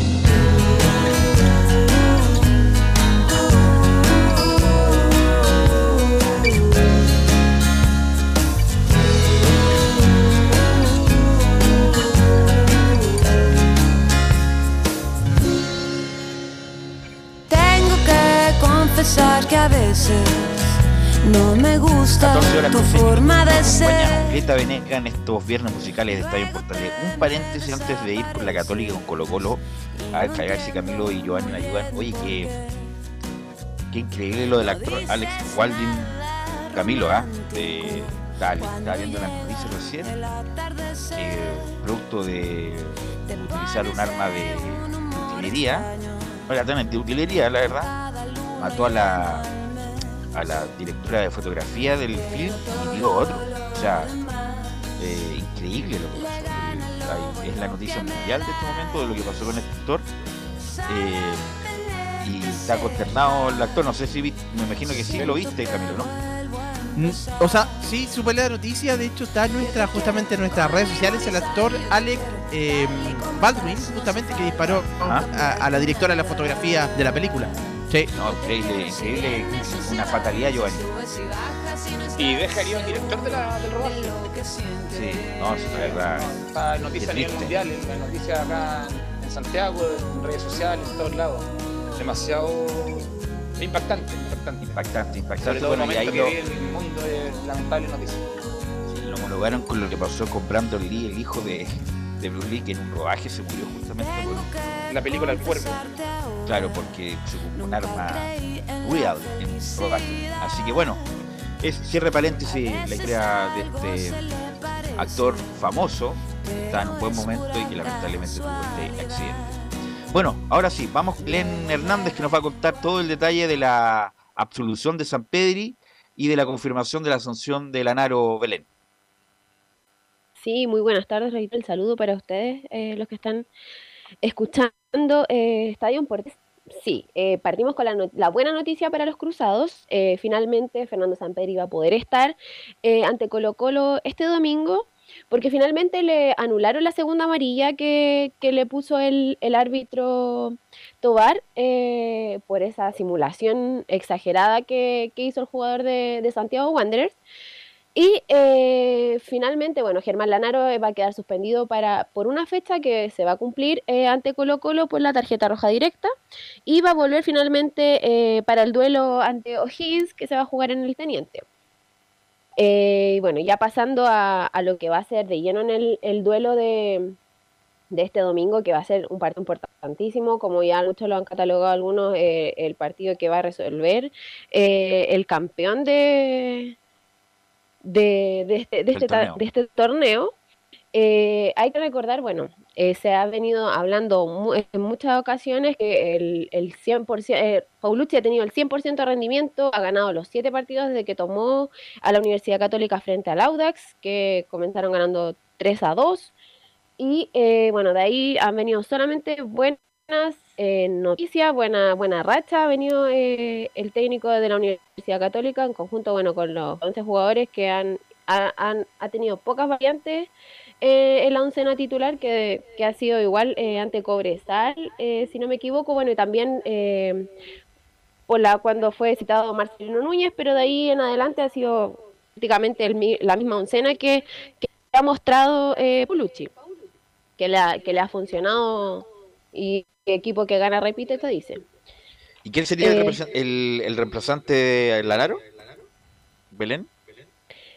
Que a veces no me gusta 14 horas tu forma de ser. Julieta en estos viernes musicales de Estadio Portales. Un paréntesis antes de ir con la Católica con Colo Colo. A ver, si Camilo y Giovanni me ayudan. Oye, que, qué increíble lo del actor Alex Walding Camilo, ¿ah? De estaba, viendo las noticias recién, que producto de utilizar un arma de utilería, no exactamente de utilería, la verdad, mató a la a la directora de fotografía del film y dio otro. O sea, eh, increíble lo que pasó. Es la noticia mundial de este momento de lo que pasó con este actor. Eh, y está consternado el actor. No sé si vi- me imagino que sí lo viste, Camilo, ¿no? Mm, O sea, sí, supe la noticia, de hecho está en nuestra, justamente en nuestras redes sociales el actor Alec eh, Baldwin, justamente que disparó a, a la directora de la fotografía de la película. Sí. No, increíble, increíble, una fatalidad, Giovanni. Y dejaría un director de la, del rodaje. Sí, no, sí, la verdad. Está en noticias a nivel mundial, en noticias acá en Santiago, en redes sociales, en todos lados. Demasiado impactante, impactante. Impactante, impactante. Sobre todo el Bueno, y ahí momento que lo- vive el mundo de lamentable noticia. Sí, lo homologaron con lo que pasó con Brandon Lee, el hijo de, de Bruce Lee, que en un rodaje se murió justamente por La película El Cuervo. Claro, porque se ocupó un arma real en un rodaje. Así que bueno, es cierre paréntesis la historia de este actor famoso que está en un buen momento y que lamentablemente tuvo este accidente. Bueno, ahora sí, vamos Glenn Hernández que nos va a contar todo el detalle de la absolución de San Pedri y de la confirmación de la sanción de Lanaro Belén. Sí, muy buenas tardes, Raquel. El saludo para ustedes, eh, los que están escuchando eh, Estadio Portes. Sí, eh, partimos con la, no- la buena noticia para los cruzados. Eh, finalmente, Fernando Sampedri va a poder estar eh, ante Colo Colo este domingo, porque finalmente le anularon la segunda amarilla que, que le puso el, el árbitro Tobar eh, por esa simulación exagerada que, que hizo el jugador de Santiago Wanderers. Y eh, finalmente, bueno, Germán Lanaro eh, va a quedar suspendido para, por una fecha que se va a cumplir eh, ante Colo Colo por la tarjeta roja directa y va a volver finalmente eh, para el duelo ante O'Higgins que se va a jugar en el Teniente. Y bueno, ya pasando a, a lo que va a ser de lleno en el, el duelo de, de este domingo, que va a ser un partido importantísimo, como ya muchos lo han catalogado algunos, eh, el partido que va a resolver eh, el campeón de, de, de este, de, este, torneo. de este torneo. Eh, hay que recordar, bueno, eh, se ha venido hablando mu- en muchas ocasiones que el, el 100%, eh, Paulucci ha tenido el 100% de rendimiento, ha ganado los siete partidos desde que tomó a la Universidad Católica frente al Audax, que comenzaron ganando 3 a 2. Y bueno, de ahí han venido solamente buenas eh, noticias, buena, buena racha. Ha venido eh, el técnico de la Universidad Católica en conjunto bueno, con los 11 jugadores que han, ha- han ha tenido pocas variantes eh, en la oncena titular, que, que ha sido igual eh, ante Cobresal, eh, si no me equivoco. Bueno, y también eh, por la, cuando fue citado Marcelino Núñez, pero de ahí en adelante ha sido prácticamente el la misma oncena que, ha mostrado Pulucci, que, le que le ha funcionado y el equipo que gana repite, te dice. ¿Y quién sería el, Eh, el, el reemplazante de Lanaro? ¿Belén?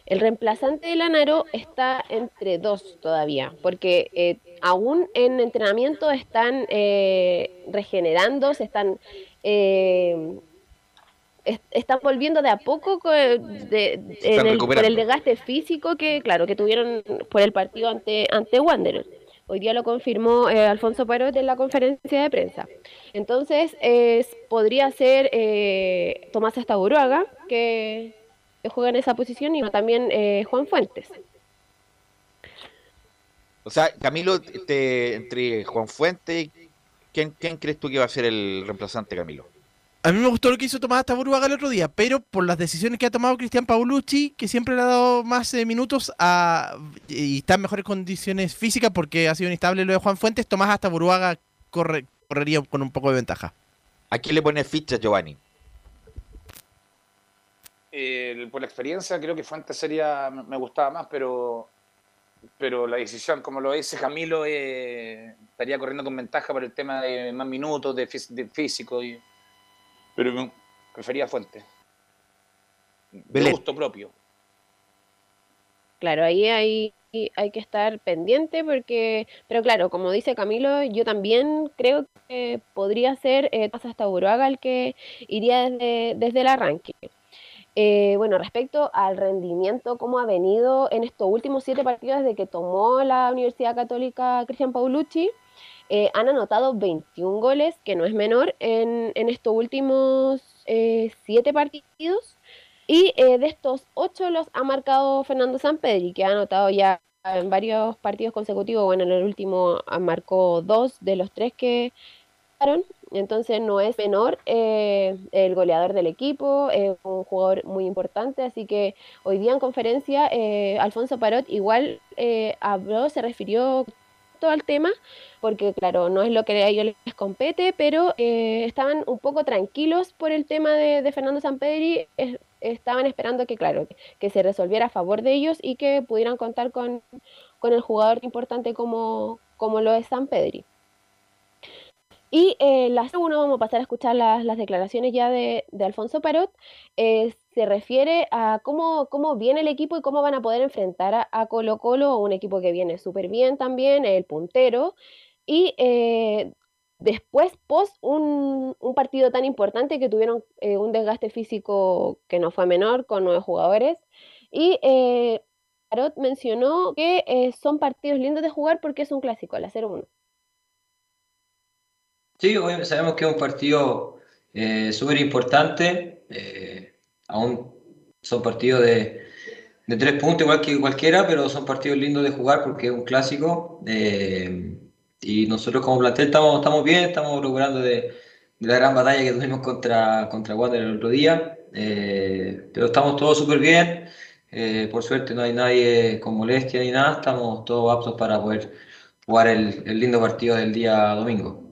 El reemplazante de Lanaro está entre dos todavía, porque eh, aún en entrenamiento están eh, regenerando, se están eh, est- están volviendo de a poco co- de- de- Se están en el- por el desgaste físico que claro que tuvieron por el partido ante ante Wanderers. Hoy día lo confirmó eh, Alfonso Parot en la conferencia de prensa. Entonces, es- podría ser eh, Tomás Astaburuaga, que, juega en esa posición, y también eh, Juan Fuentes. O sea, Camilo, este, entre Juan Fuente, ¿quién, ¿quién crees tú que va a ser el reemplazante, Camilo? A mí me gustó lo que hizo Tomás Taburuaga el otro día, pero por las decisiones que ha tomado Cristian Paulucci, que siempre le ha dado más eh, minutos a, y está en mejores condiciones físicas porque ha sido inestable lo de Juan Fuentes, Tomás Taburuaga corre, correría con un poco de ventaja. ¿A quién le pone ficha, Giovanni? Eh, por la experiencia, creo que Fuentes sería, me gustaba más, pero, pero la decisión, como lo dice Camilo, eh, estaría corriendo con ventaja por el tema de más minutos, de, de físico. Y, pero me- prefería Fuentes. De Belén. gusto propio. Claro, ahí hay, hay que estar pendiente porque, pero claro, como dice Camilo, yo también creo que podría ser eh, Tomás Astaburuaga el que iría desde, desde el arranque. Eh, bueno, respecto al rendimiento, cómo ha venido en estos últimos siete partidos desde que tomó la Universidad Católica Cristian Paulucci, eh, han anotado 21 goles, que no es menor, en, en estos últimos eh, siete partidos. Y eh, de estos ocho los ha marcado Fernando Sampedri, que ha anotado ya en varios partidos consecutivos. Bueno, en el último marcó dos de los tres que entonces no es menor eh, el goleador del equipo, es un jugador muy importante, así que hoy día en conferencia eh, Alfonso Parot igual eh, habló, se refirió al tema, porque claro, no es lo que a ellos les compete, pero estaban un poco tranquilos por el tema de, Fernando Sampedri, estaban esperando que claro, que se resolviera a favor de ellos y que pudieran contar con, con el jugador importante como, como lo es Sampedri. Y eh, la segunda, vamos a pasar a escuchar las, las declaraciones ya de, de Alfonso Parot. Eh, se refiere a cómo, cómo viene el equipo y cómo van a poder enfrentar a, Colo Colo, un equipo que viene súper bien también, el puntero. Y eh, después, post un, un, partido tan importante que tuvieron eh, un desgaste físico que no fue menor, con nueve jugadores. Y eh, mencionó que eh, son partidos lindos de jugar porque es un clásico, el 0-1. Sí, sabemos que es un partido súper importante. Aún son partidos de, de, tres puntos, igual que cualquiera, pero son partidos lindos de jugar porque es un clásico. Eh, y nosotros como plantel estamos, estamos bien, estamos logrando de, la gran batalla que tuvimos contra, contra Water el otro día. Eh, pero estamos todos súper bien. Eh, por suerte no hay nadie con molestia ni nada. Estamos todos aptos para poder jugar el, el lindo partido del día domingo.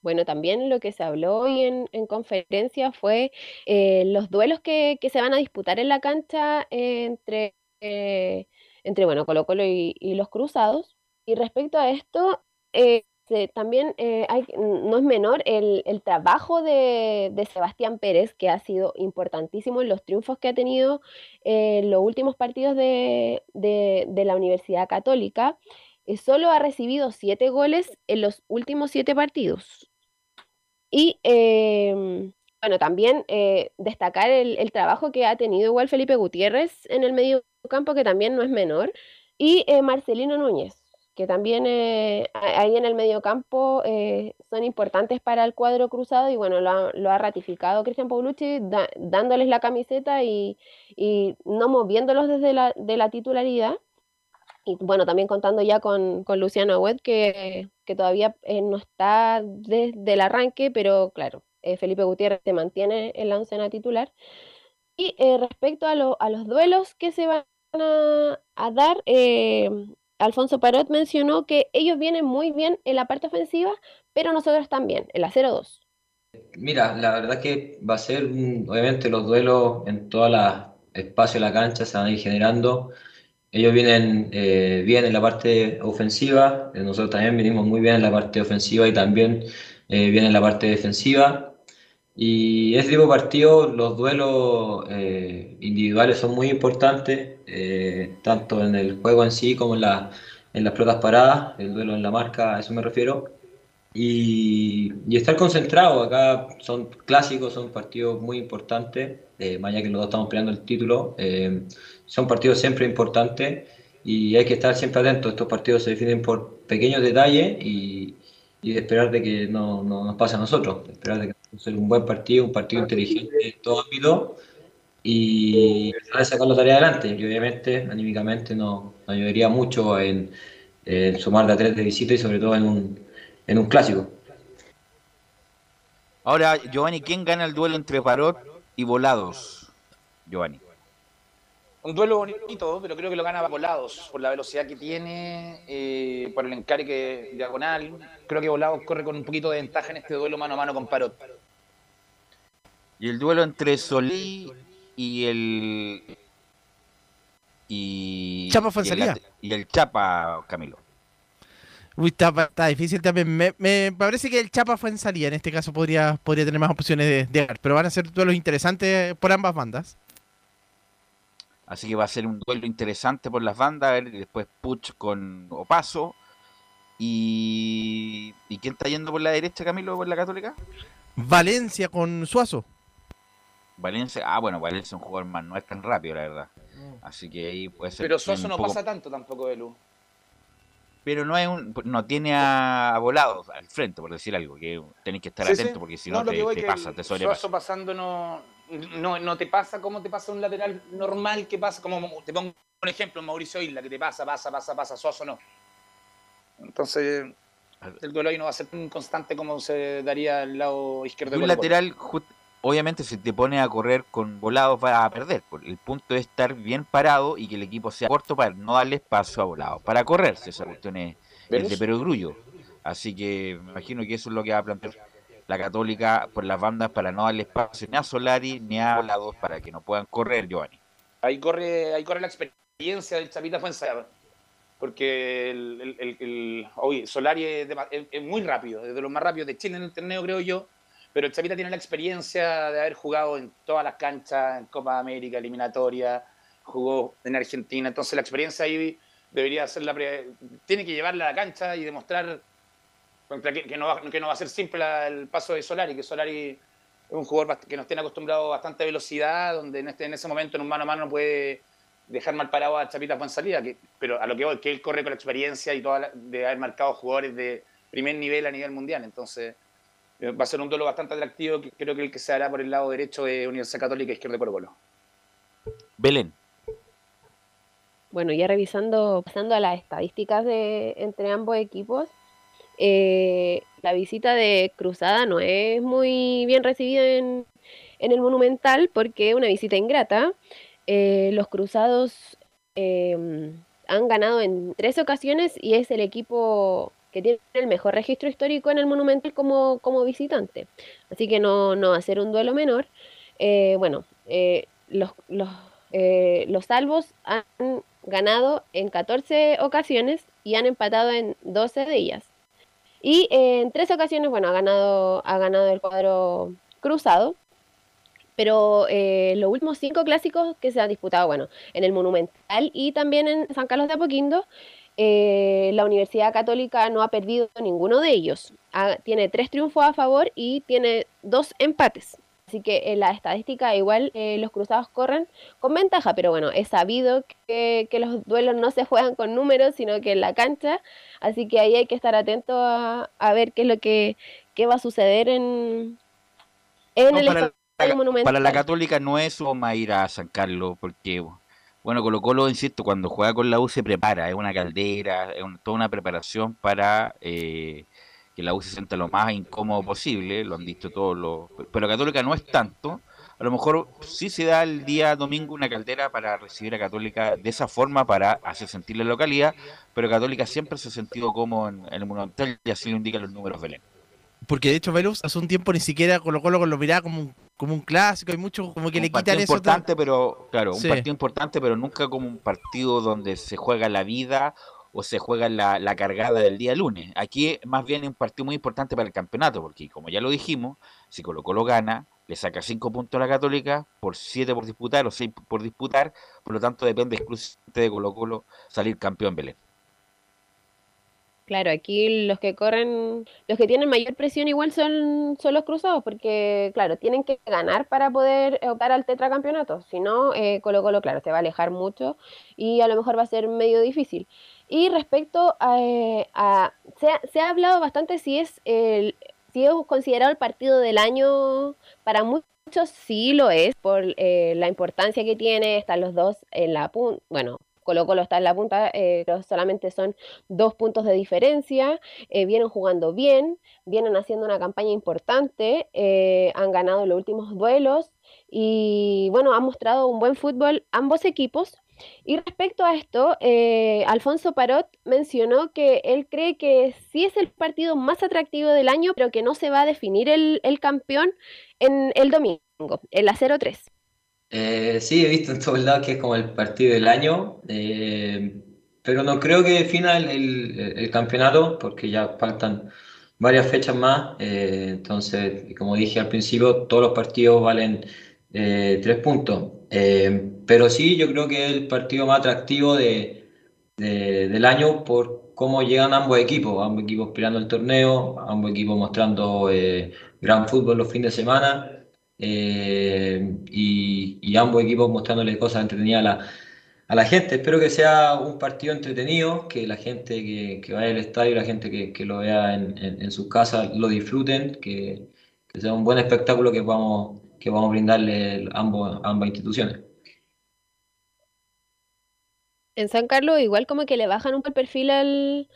Bueno, también lo que se habló hoy en, en conferencia fue eh, los duelos que, que, se van a disputar en la cancha eh, entre, eh, entre bueno, Colo Colo y, y, los Cruzados. Y respecto a esto, se, también hay, no es menor el, el trabajo de, de, Sebastián Pérez, que ha sido importantísimo en los triunfos que ha tenido en los últimos partidos de, de, de la Universidad Católica solo ha recibido siete goles en los últimos siete partidos. Y eh, bueno, también eh, destacar el, el, trabajo que ha tenido igual Felipe Gutiérrez en el medio campo, que también no es menor, y eh, Marcelino Núñez, que también eh, ahí en el medio campo son importantes para el cuadro cruzado, y bueno, lo ha, lo ha ratificado Cristian Paulucci, da, dándoles la camiseta y, y no moviéndolos desde la, de la titularidad. Y bueno, también contando ya con, con Luciano Agüed, que, que todavía eh, no está desde el arranque, pero claro, eh, Felipe Gutiérrez se mantiene en la oncena titular. Y eh, respecto a, lo, a, los duelos que se van a, a dar, eh, Alfonso Parot mencionó que ellos vienen muy bien en la parte ofensiva, pero nosotros también, en la 0-2. Mira, la verdad que va a ser, obviamente, los duelos en todos los espacios de la cancha se van a ir generando ellos vienen eh, bien en la parte ofensiva, eh, nosotros también venimos muy bien en la parte ofensiva y también eh, bien en la parte defensiva. Y ese tipo de partidos, los duelos eh, individuales son muy importantes, eh, tanto en el juego en sí como en, la, en las pelotas paradas, el duelo en la marca, a eso me refiero. Y, y estar concentrado, acá son clásicos, son partidos muy importantes, allá que los dos estamos peleando el título son partidos siempre importantes y hay que estar siempre atentos. Estos partidos se definen por pequeños detalles y, y esperar de que no, no, nos pase a nosotros. Esperar de que sea un buen partido, un partido inteligente en todo ámbito y sacar la tarea adelante. Y obviamente, anímicamente, nos, nos ayudaría mucho en, en, sumar de a tres de visita y sobre todo en un, en un clásico. Ahora, Giovanni, ¿quién gana el duelo entre Parot y Volados? Giovanni un duelo bonito, pero creo que lo gana Volados por la velocidad que tiene, eh, por el encare diagonal. Creo que Volados corre con un poquito de ventaja en este duelo mano a mano con Parot. Y el duelo entre Solí y el. Y. Chapa Fonsalía. Y, y el Chapa, Camilo. Uy, está, está difícil también. Me, me, parece que el Chapa fue en salida. En este caso podría, podría tener más opciones de, de ganar. Pero van a ser duelos interesantes por ambas bandas. Así que va a ser un duelo interesante por las bandas. A ver, después Puch con Opaso. Y... ¿Y quién está yendo por la derecha, Camilo, por la Católica? Valencia con Suazo. Valencia, ah, bueno, Valencia es un jugador más, no es tan rápido, la verdad. Así que ahí puede ser. Pero un no poco- pasa tanto tampoco de luz. Pero no es un, no tiene a, a volados al frente, por decir algo, que tenéis que estar Sí, sí. atentos porque si no, te, pasa, te sobrepasa. Pasando no, no, no te pasa como te pasa un lateral normal que pasa, como te pongo un ejemplo, Mauricio Isla, que te pasa, pasa, pasa, pasa, Suazo no. Entonces, el duelo ahí no va a ser tan constante como se daría al lado izquierdo. Y un lateral, ju- obviamente, si te pone a correr con volados, vas a perder. porque El punto es estar bien parado y que el equipo sea corto para no darle espacio a volados. Para correr, si esa cuestión es, es de perogrullo. Así que me imagino que eso es lo que va a plantear la Católica por las bandas para no darle espacio ni a Solari ni a volados para que no puedan correr, Giovanni. Ahí corre, ahí corre la experiencia del Chapita Fuenzalida. Porque el, el, el- el- oye, Solari es, es- es muy rápido, es de los más rápidos de Chile en el torneo, creo yo. Pero el Chapita tiene la experiencia de haber jugado en todas las canchas, en Copa América, eliminatoria, jugó en Argentina. Entonces la experiencia ahí debería ser la. Tiene que llevarla a la cancha y demostrar que, que no va, que no va a ser simple el paso de Solari, que Solari es un jugador que nos tiene acostumbrado a bastante velocidad, donde en, este, ese momento en un mano a mano no puede dejar mal parado a Chapita Fuenzalida, que, pero a lo que voy, que él corre con la experiencia y toda la- de haber marcado jugadores de primer nivel a nivel mundial. Entonces, va a ser un duelo bastante atractivo, que creo que el que se hará por el lado derecho de Universidad Católica Izquierda de Colo Colo. Belén. Bueno, ya revisando, pasando a las estadísticas de entre ambos equipos, eh, la visita de Cruzada no es muy bien recibida en, en el Monumental porque es una visita ingrata. Eh, los Cruzados eh, han ganado en tres ocasiones y es el equipo que tiene el mejor registro histórico en el Monumental como, como visitante. Así que no, no ser un duelo menor. Eh, bueno, eh, los, los, eh, los salvos han ganado en 14 ocasiones y han empatado en 12 de ellas. Y en tres ocasiones, bueno, ha ganado, ha ganado el cuadro cruzado. Pero los últimos cinco clásicos que se han disputado, bueno, en el Monumental y también en San Carlos de Apoquindo, eh, la Universidad Católica no ha perdido ninguno de ellos. Ha- tiene tres triunfos a favor y tiene dos empates. Así que en la estadística igual eh, los cruzados corren con ventaja, pero bueno, es sabido que, que los duelos no se juegan con números, sino que en la cancha. Así que ahí hay que estar atento a, a ver qué es lo que qué va a suceder en, en No, el para, la, Monumental. para la Católica no es a San Carlos, porque, bueno, Colo Colo, insisto, cuando juega con la U se prepara, es una caldera, es toda una preparación para eh, que la U se sienta lo más incómodo posible, lo han dicho todos los... Pero Católica no es tanto, a lo mejor sí se da el día domingo una caldera para recibir a Católica de esa forma, para hacer sentir la localidad, pero Católica siempre se ha sentido como en, en el Monumental y así lo indican los números Belén. Porque de hecho, Velus hace un tiempo ni siquiera Colo Colo lo miraba como un, como un clásico. Hay mucho como que un le quitan eso. importante, pero claro, un partido importante, pero nunca como un partido donde se juega la vida o se juega la, la cargada del día lunes. Aquí más bien es un partido muy importante para el campeonato, porque como ya lo dijimos, si Colo Colo gana, le saca 5 puntos a la Católica, por 7 por disputar o 6 por disputar, por lo tanto depende exclusivamente de Colo Colo salir campeón Belén. Claro, aquí los que corren, los que tienen mayor presión igual son, son los cruzados, porque claro, tienen que ganar para poder optar al tetracampeonato. Si no, eh, Colo Colo, claro, se va a alejar mucho y a lo mejor va a ser medio difícil. Y respecto a, eh, se, ha, se ha hablado bastante si es el, si es considerado el partido del año para muchos, sí lo es, por eh, la importancia que tiene, están los dos en la punta, bueno, Colo Colo está en la punta, eh, pero solamente son dos puntos de diferencia, eh, vienen jugando bien, vienen haciendo una campaña importante, eh, han ganado los últimos duelos y bueno, han mostrado un buen fútbol ambos equipos. Y respecto a esto, Alfonso Parot mencionó que él cree que sí es el partido más atractivo del año, pero que no se va a definir el, el campeón en el domingo, en la 0-3. Eh, sí, he visto en todos lados que es como el partido del año, eh, pero no creo que defina el, el- el campeonato porque ya faltan varias fechas más. eh, entonces, como dije al principio, todos los partidos valen eh, tres puntos. Eh, pero sí, yo creo que es el partido más atractivo de, de- del año por cómo llegan ambos equipos, ambos equipos peleando el torneo, ambos equipos mostrando eh, gran fútbol los fines de semana. Eh, y, ambos equipos mostrándole cosas entretenidas a la, gente. Espero que sea un partido entretenido, que la gente que, que vaya al estadio, la gente que, que lo vea en, en- en sus casas lo disfruten, que, sea un buen espectáculo que vamos, que vamos a brindarle ambos, ambas instituciones. En San Carlos igual como que le bajan un el perfil al,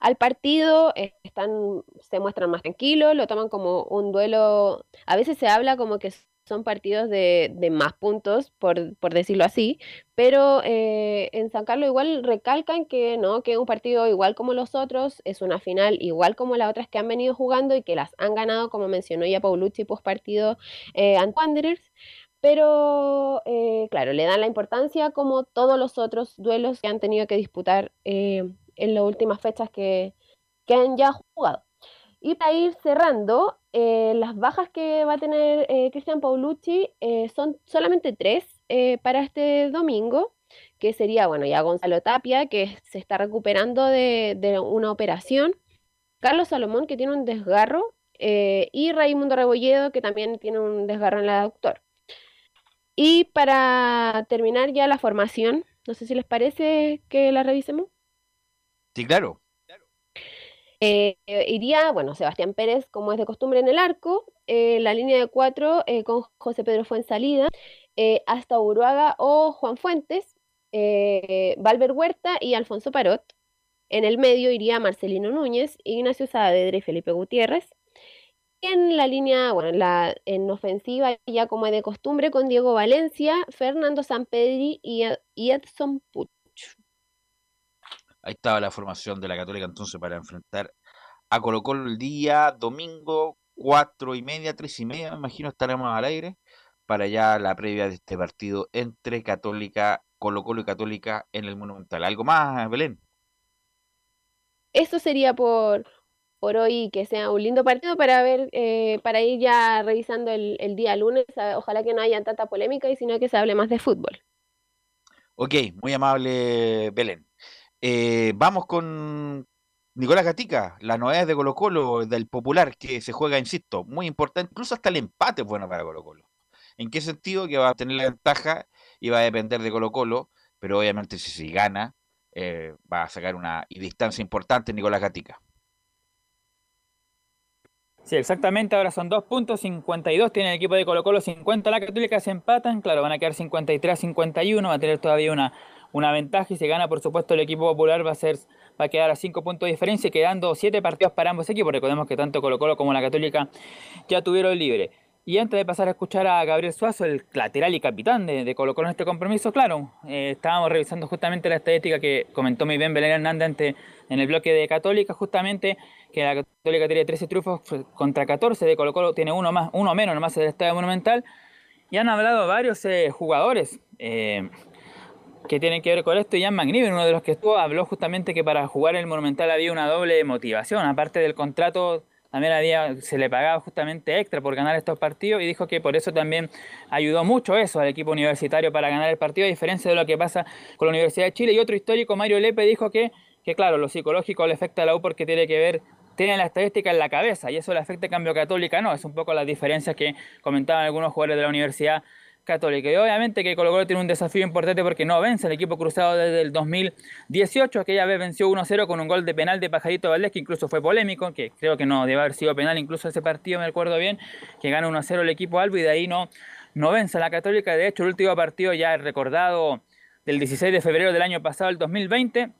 al partido, eh, están, se muestran más tranquilos, lo toman como un duelo, a veces se habla como que son partidos de, de más puntos, por, por decirlo así, pero eh, en San Carlos igual recalcan que no, que un partido igual como los otros, es una final igual como las otras que han venido jugando y que las han ganado, como mencionó ya Paulucci post partido eh, ante Wanderers, pero eh, claro, le dan la importancia como todos los otros duelos que han tenido que disputar eh, en las últimas fechas que, que han ya jugado. Y para ir cerrando, eh, las bajas que va a tener eh, Cristian Paulucci eh, son solamente tres eh, para este domingo, que sería, bueno, ya Gonzalo Tapia, que se está recuperando de, de una operación, Carlos Salomón, que tiene un desgarro, y Raimundo Rebolledo, que también tiene un desgarro en la aductor. Y para terminar ya la formación, no sé si les parece que la revisemos. Sí, claro. Eh, eh, iría, bueno, Sebastián Pérez, como es de costumbre en el arco, eh, la línea de cuatro con José Pedro Fuensalida, hasta Uruaga o Juan Fuentes, Valver Huerta y Alfonso Parot. En el medio iría Marcelino Núñez, Ignacio Saavedra y Felipe Gutiérrez. Y en la línea, bueno, en ofensiva, ya como es de costumbre, con Diego Valencia, Fernando Sampedri y, y Edson Puch. Ahí estaba la formación de la Católica entonces para enfrentar a Colo Colo el día domingo, cuatro y media, tres y media, me imagino estaremos al aire para ya la previa de este partido entre Católica, Colo Colo y Católica en el Monumental. ¿Algo más, Belén? Eso sería por, por hoy, que sea un lindo partido para ver, eh, para ir ya revisando el, el día lunes. a- Ojalá que no haya tanta polémica y sino que se hable más de fútbol. Ok, muy amable Belén. Eh, vamos con Nicolás Gatica, las novedades de Colo Colo, del Popular, que se juega, insisto, muy importante, incluso hasta el empate es bueno para Colo Colo. ¿En qué sentido? Que va a tener la ventaja y va a depender de Colo Colo, pero obviamente si, si gana, eh, va a sacar una distancia importante Nicolás Gatica. Sí, exactamente. Ahora son dos puntos, 52 tiene el equipo de Colo Colo, 50 la Católica, se empatan. Claro, van a quedar 53 a 51, va a tener todavía una, una ventaja y si gana, por supuesto, el equipo popular va a ser va a quedar a 5 puntos de diferencia, quedando 7 partidos para ambos equipos. Recordemos que tanto Colo Colo como la Católica ya tuvieron libre. Y antes de pasar a escuchar a Gabriel Suazo, el lateral y capitán de, de Colo Colo en este compromiso, claro, eh, estábamos revisando justamente la estadística que comentó muy bien Belén Hernández ante- en el bloque de Católica, justamente que la Católica tiene 13 triunfos contra 14, de Colo Colo tiene uno, más, uno menos nomás en el Estadio Monumental. Y han hablado varios eh, jugadores eh, que tienen que ver con esto. Jan McNiven, uno de los que estuvo, habló justamente que para jugar el Monumental había una doble motivación. Aparte del contrato, también había, se le pagaba justamente extra por ganar estos partidos y dijo que por eso también ayudó mucho eso al equipo universitario para ganar el partido, a diferencia de lo que pasa con la Universidad de Chile. Y otro histórico, Mario Lepe, dijo que, que claro, lo psicológico le afecta a la U porque tiene que ver tiene la estadística en la cabeza y eso le afecta a Cambio Católica, no, es un poco las diferencias que comentaban algunos jugadores de la Universidad Católica. Y obviamente que Colo Colo tiene un desafío importante porque no vence el equipo cruzado desde el 2018, aquella vez venció 1-0 con un gol de penal de Pajarito Valdés, que incluso fue polémico, que creo que no debe haber sido penal incluso ese partido, me acuerdo bien, que gana 1-0 el equipo Albo y de ahí no, no vence a la Católica. De hecho, el último partido ya recordado del 16 de febrero del año pasado, el 2020,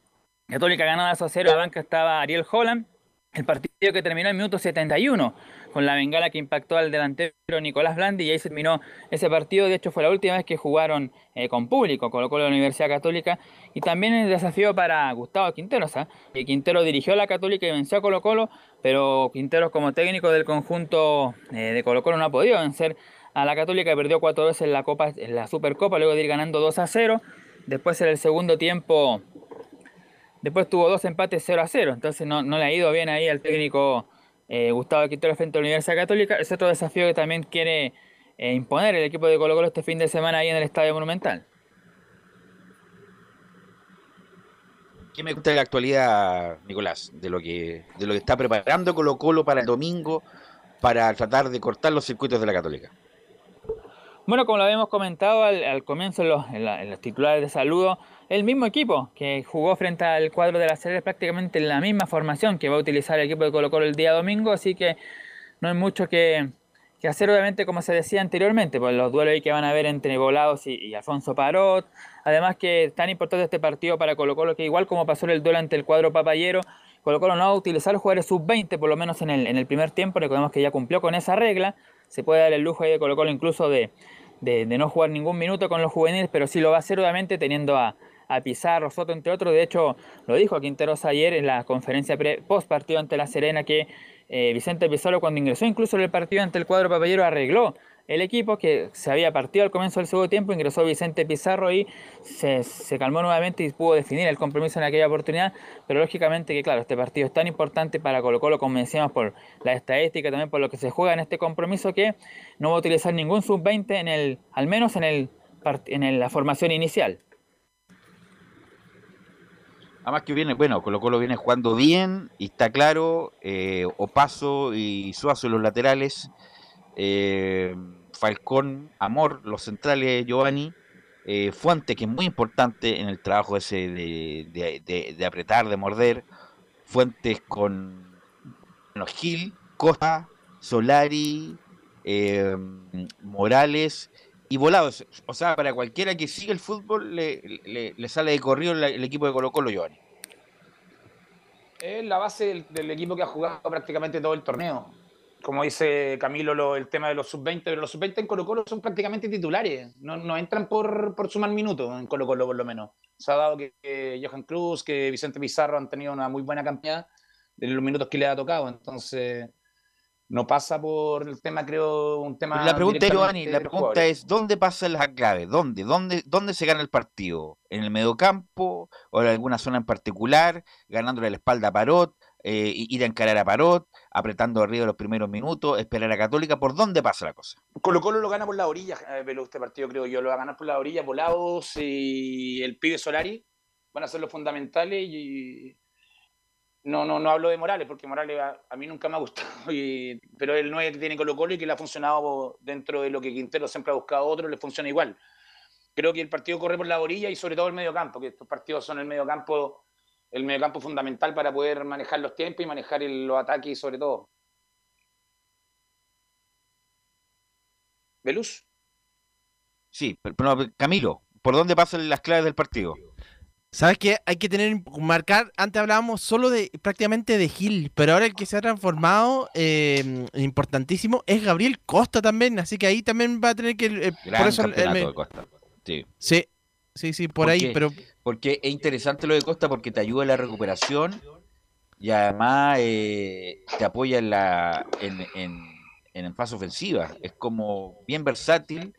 Católica ganaba 2-0, la banca estaba Ariel Holland, el partido que terminó en minuto 71 con la bengala que impactó al delantero Nicolás Blandi y ahí terminó ese partido. De hecho, fue la última vez que jugaron eh, con público, colocó la Universidad Católica. Y también el desafío para Gustavo Quinteros. ¿eh? Quintero dirigió a la Católica y venció a Colo Colo, pero Quinteros como técnico del conjunto eh, de Colo Colo no ha podido vencer a la Católica. Perdió cuatro veces en la, Copa, la Supercopa, luego de ir ganando 2 a 0. Después en el segundo tiempo Después tuvo dos empates 0 a 0, entonces no, no le ha ido bien ahí al técnico eh, Gustavo Quintero frente a la Universidad Católica. Es otro desafío que también quiere eh, imponer el equipo de Colo Colo este fin de semana ahí en el Estadio Monumental. ¿Qué me cuenta de la actualidad, Nicolás? De lo que, de lo que está preparando Colo Colo para el domingo para tratar de cortar los circuitos de la Católica. Bueno, como lo habíamos comentado al, comienzo en los, en, los, titulares de saludo, el mismo equipo que jugó frente al cuadro de la serie prácticamente la misma formación que va a utilizar el equipo de Colo Colo el día domingo, así que no hay mucho que, hacer, obviamente, como se decía anteriormente, pues los duelos ahí que van a haber entre Volados y, Alfonso Parot. Además que es tan importante este partido para Colo Colo que igual como pasó en el duelo ante el cuadro papayero, Colo Colo no va a utilizar los jugadores sub-20, por lo menos en el, en el primer tiempo, recordemos que ya cumplió con esa regla, se puede dar el lujo ahí de Colo Colo incluso de, de, no jugar ningún minuto con los juveniles, pero sí lo va a hacer obviamente teniendo a, a Pizarro, Soto, entre otros. De hecho, lo dijo Quinteros ayer en la conferencia post partido ante La Serena que eh, Vicente Pizarro cuando ingresó incluso en el partido ante el cuadro papayero arregló el equipo que se había partido al comienzo del segundo tiempo, ingresó Vicente Pizarro y se, calmó nuevamente y pudo definir el compromiso en aquella oportunidad, pero lógicamente que claro, este partido es tan importante para Colo Colo, como decíamos, por la estadística, también por lo que se juega en este compromiso, que no va a utilizar ningún sub-20 en el, al menos en, el, en la formación inicial. Además que viene, bueno, Colo Colo viene jugando bien y está claro, eh, Opaso y Suazo los laterales, eh, Falcón, Amor, los centrales, Giovanni, eh, Fuente, que es muy importante en el trabajo ese de, apretar, de morder, Fuentes con los Gil, Costa, Solari, eh, Morales y volados. O sea, para cualquiera que siga el fútbol le, sale de corrido el, equipo de Colo Colo Giovanni. Es la base del, equipo que ha jugado prácticamente todo el torneo. Como dice Camilo, el tema de los sub-20, pero los sub-20 en Colo Colo son prácticamente titulares. No, entran por, por, sumar minutos en Colo Colo, por lo menos. Se ha dado que, Johan Cruz, que Vicente Pizarro han tenido una muy buena campaña en los minutos que le ha tocado. Entonces, no pasa por el tema, creo, un tema. La pregunta, Giovanni, la pregunta es: ¿dónde pasa la clave? ¿Dónde? ¿Dónde, ¿Dónde se gana el partido? ¿En el mediocampo o en alguna zona en particular? ¿Ganándole la espalda a Parot? Eh, ¿Ir a encarar a Parot? ¿Apretando arriba los primeros minutos? ¿Esperar a Católica? ¿Por dónde pasa la cosa? Colo Colo lo gana por la orilla, eh, este partido, creo yo. Lo va a ganar por la orilla, Volados y el pibe Solari van a ser los fundamentales y no, no, no hablo de Morales, porque Morales a, mí nunca me ha gustado, pero el 9 que tiene Colo Colo y que le ha funcionado dentro de lo que Quintero siempre ha buscado otro, le funciona igual. Creo que el partido corre por la orilla y sobre todo el medio campo, que estos partidos son el medio campo, el medio campo fundamental para poder manejar los tiempos y manejar los ataques sobre todo. ¿Veluz? Sí, pero Camilo, ¿por dónde pasan las claves del partido? ¿Sabes qué? Hay que tener, marcar, antes hablábamos solo de prácticamente de Gil, pero ahora el que se ha transformado eh, importantísimo es Gabriel Costa también, así que ahí también va a tener que... Eh, por eso de Costa. Sí. sí, sí, por ahí, pero... Porque es interesante lo de Costa porque te ayuda en la recuperación y además eh, te apoya en la en, en, en fase ofensiva. Es como bien versátil,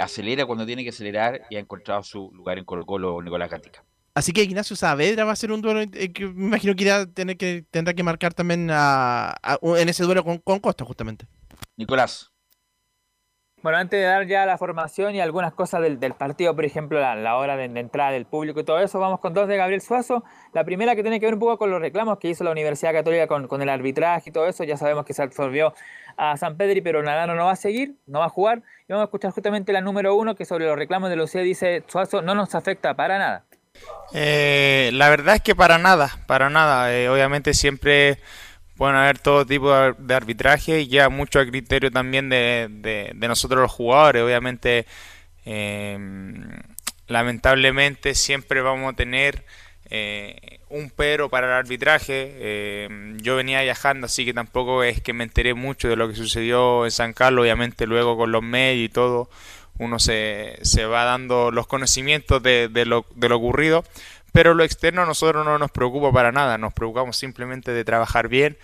acelera cuando tiene que acelerar y ha encontrado su lugar en Colo Colo Nicolás Gatica. Así que Ignacio Saavedra va a ser un duelo eh, que me imagino que, irá tener que tendrá que marcar también en ese duelo con, Costa, justamente. Nicolás. Bueno, antes de dar ya la formación y algunas cosas del, partido, por ejemplo, la, hora de, entrada del público y todo eso, vamos con dos de Gabriel Suazo. La primera que tiene que ver un poco con los reclamos que hizo la Universidad Católica con, el arbitraje y todo eso. Ya sabemos que se absorbió a San Pedri, pero Nadano no va a seguir, no va a jugar. Y vamos a escuchar justamente la número uno que sobre los reclamos de Lucía dice Suazo no nos afecta para nada. Eh, la verdad es que para nada, para nada. Eh, obviamente siempre pueden haber todo tipo de arbitraje y ya mucho a criterio también de, nosotros los jugadores. Obviamente, em, lamentablemente siempre vamos a tener eh, un pero para el arbitraje. Em, yo venía viajando, así que tampoco es que me enteré mucho de lo que sucedió en San Carlos, obviamente luego con los medios y todo uno se, se va dando los conocimientos de, lo, de lo ocurrido, pero lo externo a nosotros no nos preocupa para nada, nos preocupamos simplemente de trabajar bien,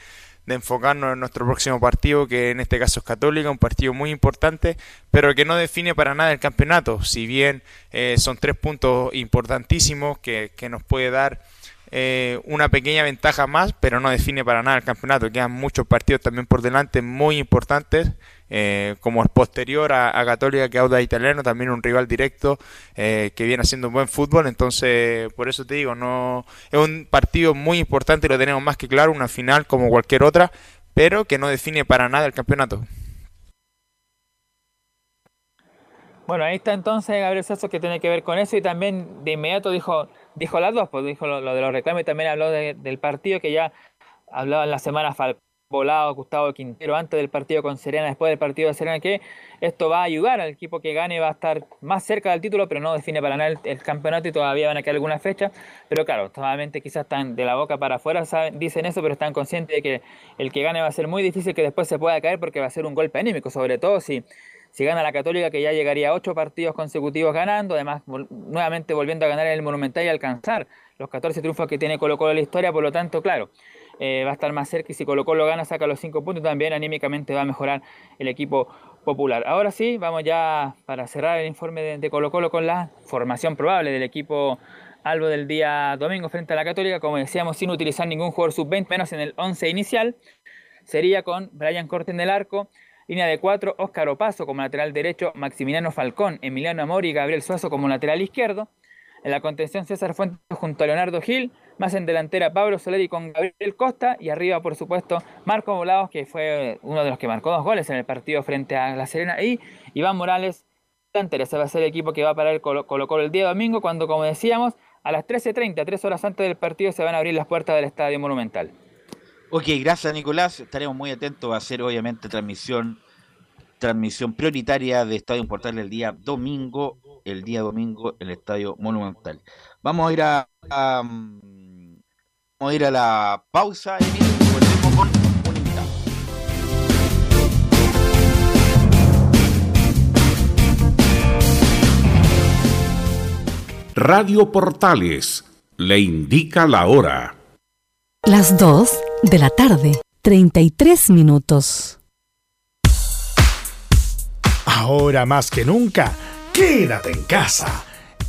de enfocarnos en nuestro próximo partido, que en este caso es Católica, un partido muy importante, pero que no define para nada el campeonato, si bien eh, son tres puntos importantísimos que, que nos puede dar eh, una pequeña ventaja más, pero no define para nada el campeonato. Quedan muchos partidos también por delante muy importantes, eh, como el posterior a, Católica que Auda Italiano, también un rival directo eh, que viene haciendo un buen fútbol. Entonces, por eso te digo, no es un partido muy importante, lo tenemos más que claro, una final como cualquier otra, pero que no define para nada el campeonato. Bueno, ahí está entonces Gabriel Sasso que tiene que ver con eso y también de inmediato dijo, dijo las dos, pues dijo lo, de los reclamos y también habló del partido que ya hablaba en la semana Volado, Gustavo Quintero antes del partido con Serena, después del partido de Serena, que esto va a ayudar al equipo que gane, va a estar más cerca del título, pero no define para nada el, campeonato y todavía van a quedar algunas fechas. Pero claro, totalmente quizás están de la boca para afuera, dicen eso, pero están conscientes de que el que gane va a ser muy difícil que después se pueda caer porque va a ser un golpe anímico, sobre todo si, si gana la Católica, que ya llegaría a ocho partidos consecutivos ganando, además nuevamente volviendo a ganar el Monumental y alcanzar los 14 triunfos que tiene Colo Colo en la historia, por lo tanto, claro eh, va a estar más cerca y si Colo Colo gana, saca los 5 puntos, también anímicamente va a mejorar el equipo popular. Ahora sí, vamos ya para cerrar el informe de, Colo Colo con la formación probable del equipo algo del día domingo frente a la Católica, como decíamos, sin utilizar ningún jugador sub-20, menos en el 11 inicial, sería con Brian Corte en el arco, línea de 4, Óscar Opaso como lateral derecho, Maximiliano Falcón, Emiliano Amori y Gabriel Suazo como lateral izquierdo, en la contención César Fuentes junto a Leonardo Gil, más en delantera Pablo Soleri con Gabriel Costa y arriba por supuesto Marco Volados que fue uno de los que marcó dos goles en el partido frente a La Serena y Iván Morales delantera. Ese va a ser el equipo que va a parar el Colo Colo el día domingo cuando como decíamos a las 13.30, tres horas antes del partido se van a abrir las puertas del Estadio Monumental. Ok, gracias Nicolás, estaremos muy atentos a hacer obviamente transmisión transmisión prioritaria de Estadio Portal el día domingo, el día domingo el Estadio Monumental. Vamos a ir a, Vamos a ir a la pausa y volvemos con un invitado. Radio Portales le indica la hora. Las 2 de la tarde, 33 minutos. Ahora más que nunca, quédate en casa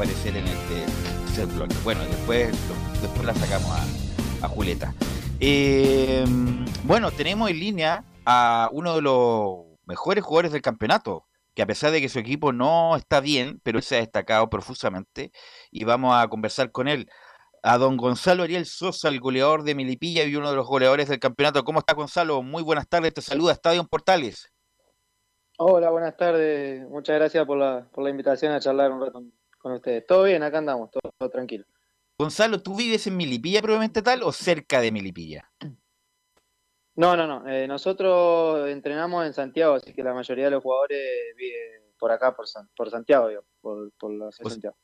Aparecer en este bloque. Bueno, después, después la sacamos a, Julieta. Em, bueno, tenemos en línea a uno de los mejores jugadores del campeonato, que a pesar de que su equipo no está bien, pero él se ha destacado profusamente y vamos a conversar con él. A don Gonzalo Ariel Sosa, el goleador de Milipilla y uno de los goleadores del campeonato. ¿Cómo está Gonzalo? Muy buenas tardes, te saluda Estadio Portales. Hola, buenas tardes. Muchas gracias por la, por la invitación a charlar un rato con ustedes. Todo bien, acá andamos, todo, tranquilo. Gonzalo, ¿tú vives en Milipilla probablemente tal o cerca de Milipilla? No, no, no. Eh, nosotros entrenamos en Santiago, así que la mayoría de los jugadores viven por acá, por, por Santiago, por, por la ciudad de Santiago.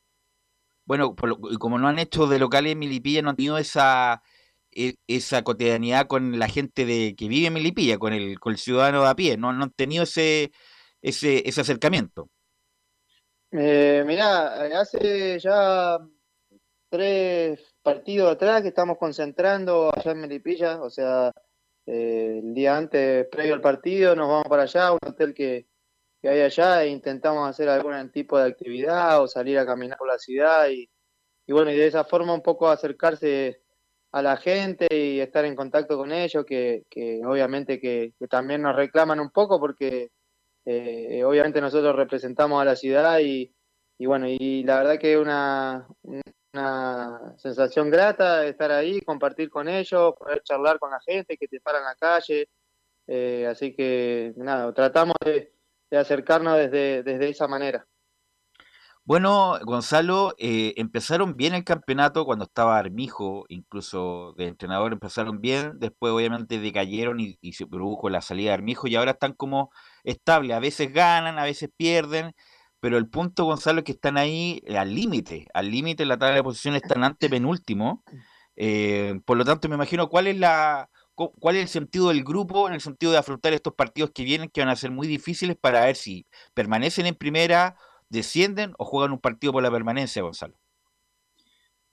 Bueno, y como no han hecho de locales en Milipilla, no han tenido esa, e, esa cotidianidad con la gente de que vive en Milipilla, con el, con el ciudadano de a pie, no, no han tenido ese, ese, ese acercamiento. Eh, mirá, hace ya tres partidos atrás que estamos concentrando allá en Melipilla, o sea, eh, el día antes, previo al partido, nos vamos para allá, un hotel que, hay allá, e intentamos hacer algún tipo de actividad o salir a caminar por la ciudad y, bueno, y de esa forma un poco acercarse a la gente y estar en contacto con ellos, que, obviamente que, también nos reclaman un poco porque eh, obviamente nosotros representamos a la ciudad y, y bueno, y la verdad que es una, una sensación grata estar ahí, compartir con ellos, poder charlar con la gente que te para en la calle. Eh, así que nada, tratamos de, acercarnos desde, desde esa manera. Bueno, Gonzalo, eh, empezaron bien el campeonato cuando estaba Armijo, incluso de entrenador empezaron bien, después obviamente decayeron y, se produjo la salida de Armijo y ahora están como estables, a veces ganan, a veces pierden, pero el punto, Gonzalo, es que están ahí eh, al límite, al límite la tabla de posiciones están ante penúltimo. Eh, por lo tanto, me imagino cuál es la cuál es el sentido del grupo en el sentido de afrontar estos partidos que vienen, que van a ser muy difíciles para ver si permanecen en primera, descienden o juegan un partido por la permanencia, Gonzalo.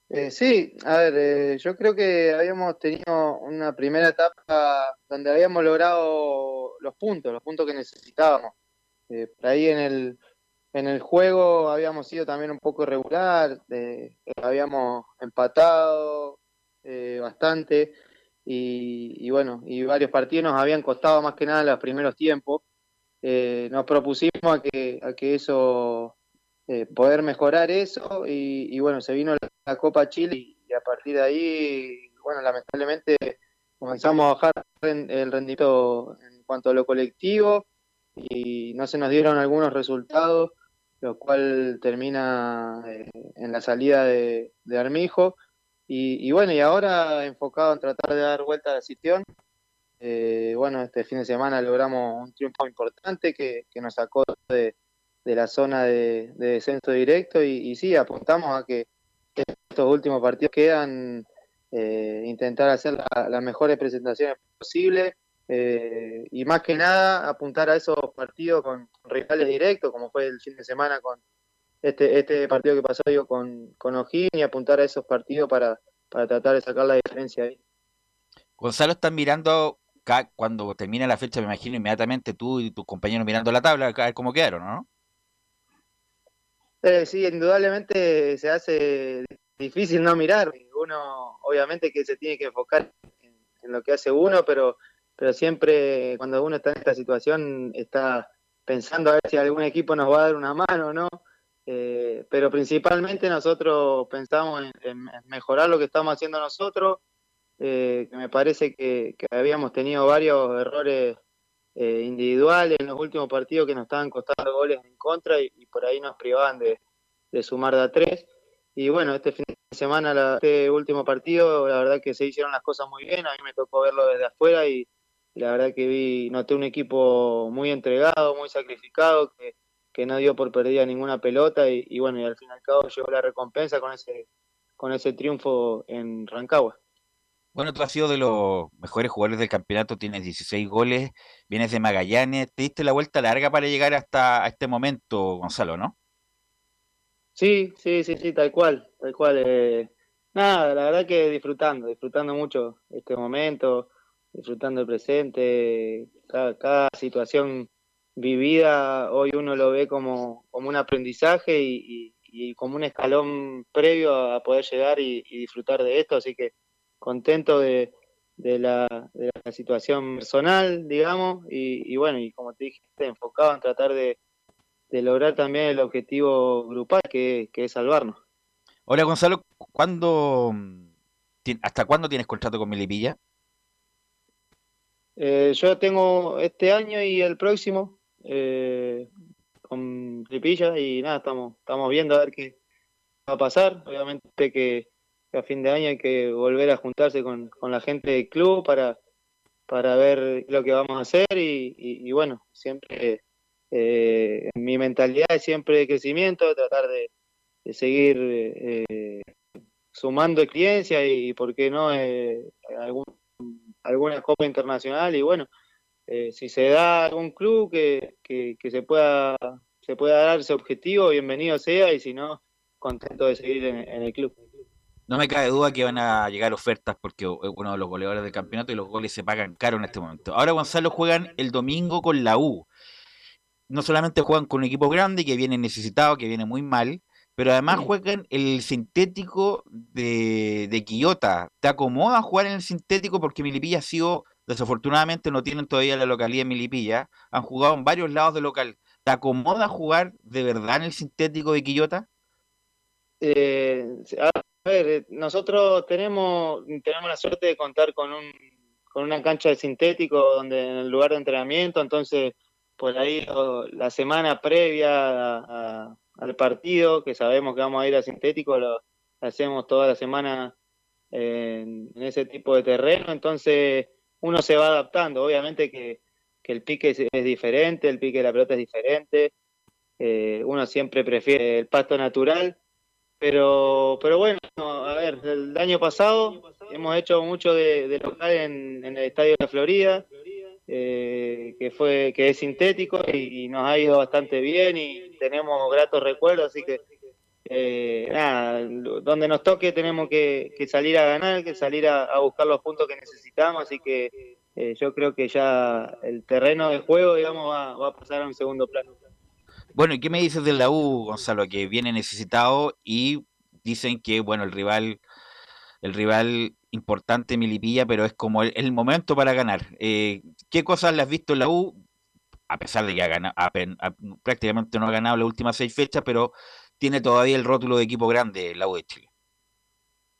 Eh, sí, a ver, yo creo que habíamos tenido una primera etapa donde habíamos logrado los puntos, los puntos que necesitábamos. por ahí en el, en el juego habíamos sido también un poco irregular, habíamos empatado eh, bastante y, bueno, y varios partidos nos habían costado más que nada los primeros tiempos. Eh, nos propusimos a que, a que eso, eh, poder mejorar eso y, bueno, se vino la, Copa Chile y, a partir de ahí, bueno, lamentablemente comenzamos a bajar el rendimiento en cuanto a lo colectivo y no se nos dieron algunos resultados lo cual termina eh, en la salida de, Armijo. Y, bueno, y ahora enfocado en tratar de dar vuelta a la situación. Eh, bueno, este fin de semana logramos un triunfo importante que, nos sacó de, la zona de, descenso directo y, sí, apuntamos a que estos últimos partidos quedan eh, intentar hacer las mejores presentaciones posibles eh, y más que nada apuntar a esos partidos con, rivales directos, como fue el fin de semana con este, este partido que pasó yo con, con O'Higgins, y apuntar a esos partidos para, para tratar de sacar la diferencia ahí. Gonzalo, están mirando cuando termina la fecha, me imagino inmediatamente tú y tus compañeros mirando la tabla, a ver cómo quedaron, ¿no? Eh, sí, indudablemente se hace difícil no mirar. Uno, obviamente, que se tiene que enfocar en lo que hace uno, pero pero siempre cuando uno está en esta situación está pensando a ver si algún equipo nos va a dar una mano, ¿no? Eh, pero principalmente nosotros pensamos en, mejorar lo que estamos haciendo nosotros, eh, que me parece que, habíamos tenido varios errores eh, individuales en los últimos partidos que nos estaban costando goles en contra y, por ahí nos privaban de, sumar de a tres. Y bueno, este fin de semana, este último partido, la verdad que se hicieron las cosas muy bien, a mí me tocó verlo desde afuera y, la verdad que vi, noté un equipo muy entregado, muy sacrificado, que, no dio por perdida ninguna pelota y, bueno, y al fin y al cabo llegó la recompensa con ese, con ese triunfo en Rancagua. Bueno, tú has sido de los mejores jugadores del campeonato, tienes 16 goles, vienes de Magallanes, te diste la vuelta larga para llegar hasta este momento, Gonzalo, ¿no? Sí, sí, sí, sí, tal cual, tal cual. Eh, nada, la verdad que disfrutando, disfrutando mucho este momento, disfrutando el presente, cada, situación vivida hoy uno lo ve como, como un aprendizaje y, como un escalón previo a poder llegar y, disfrutar de esto, así que contento de, la, situación personal, digamos, y, bueno, y como te dije, enfocado en tratar de, de lograr también el objetivo grupal que, que es salvarnos. Hola Gonzalo, ¿cuándo, ¿hasta cuándo tienes contrato con Melipilla? Eh, yo tengo este año y el próximo eh, con Tripilla y nada, estamos, estamos viendo a ver qué va a pasar. Obviamente que, a fin de año hay que volver a juntarse con, con la gente del club para, para ver lo que vamos a hacer y, y- y bueno, siempre eh, mi mentalidad es siempre de crecimiento, tratar de, seguir eh, sumando experiencia y, por qué no, eh, algún alguna copa internacional y bueno, eh, si se da algún club que, que, se pueda se pueda dar ese objetivo, bienvenido sea y si no, contento de seguir en el club. No me cabe duda que van a llegar ofertas porque es uno de los goleadores del campeonato y los goles se pagan caro en este momento. Ahora Gonzalo juegan el domingo con la U. No solamente juegan con un equipo grande que viene necesitado, que viene muy mal, pero además juegan el sintético de, de Quillota. ¿Te acomoda jugar en el sintético? Porque Milipilla ha sido, desafortunadamente no tienen todavía la localidad de Milipilla, han jugado en varios lados del local. ¿Te acomoda jugar de verdad en el sintético de Quillota? Eh, a ver, eh, nosotros tenemos, tenemos la suerte de contar con un con una cancha de sintético donde en el lugar de entrenamiento, entonces por ahí la semana previa a- al partido, que sabemos que vamos a ir a sintético, lo hacemos toda la semana en, ese tipo de terreno, entonces uno se va adaptando, obviamente que, que el pique es, es diferente, el pique de la pelota es diferente, eh, uno siempre prefiere el pasto natural, pero, pero bueno, a ver, el año pasado hemos hecho mucho de, de local en, en el Estadio de la Florida, eh, que fue que es sintético y, nos ha ido bastante bien y tenemos gratos recuerdos, así que eh, nada, donde nos toque tenemos que, que salir a ganar, que salir a, a buscar los puntos que necesitamos, así que eh, yo creo que ya el terreno de juego, digamos, va, va a pasar a un segundo plano. Bueno, ¿y qué me dices de la U, Gonzalo? Que viene necesitado y dicen que, bueno, el rival, el rival importante Milipilla, pero es como el, momento para ganar. Eh, ¿qué cosas le has visto en la U? A pesar de que ha ganado, prácticamente no ha ganado las últimas seis fechas, pero tiene todavía el rótulo de equipo grande la U de Chile.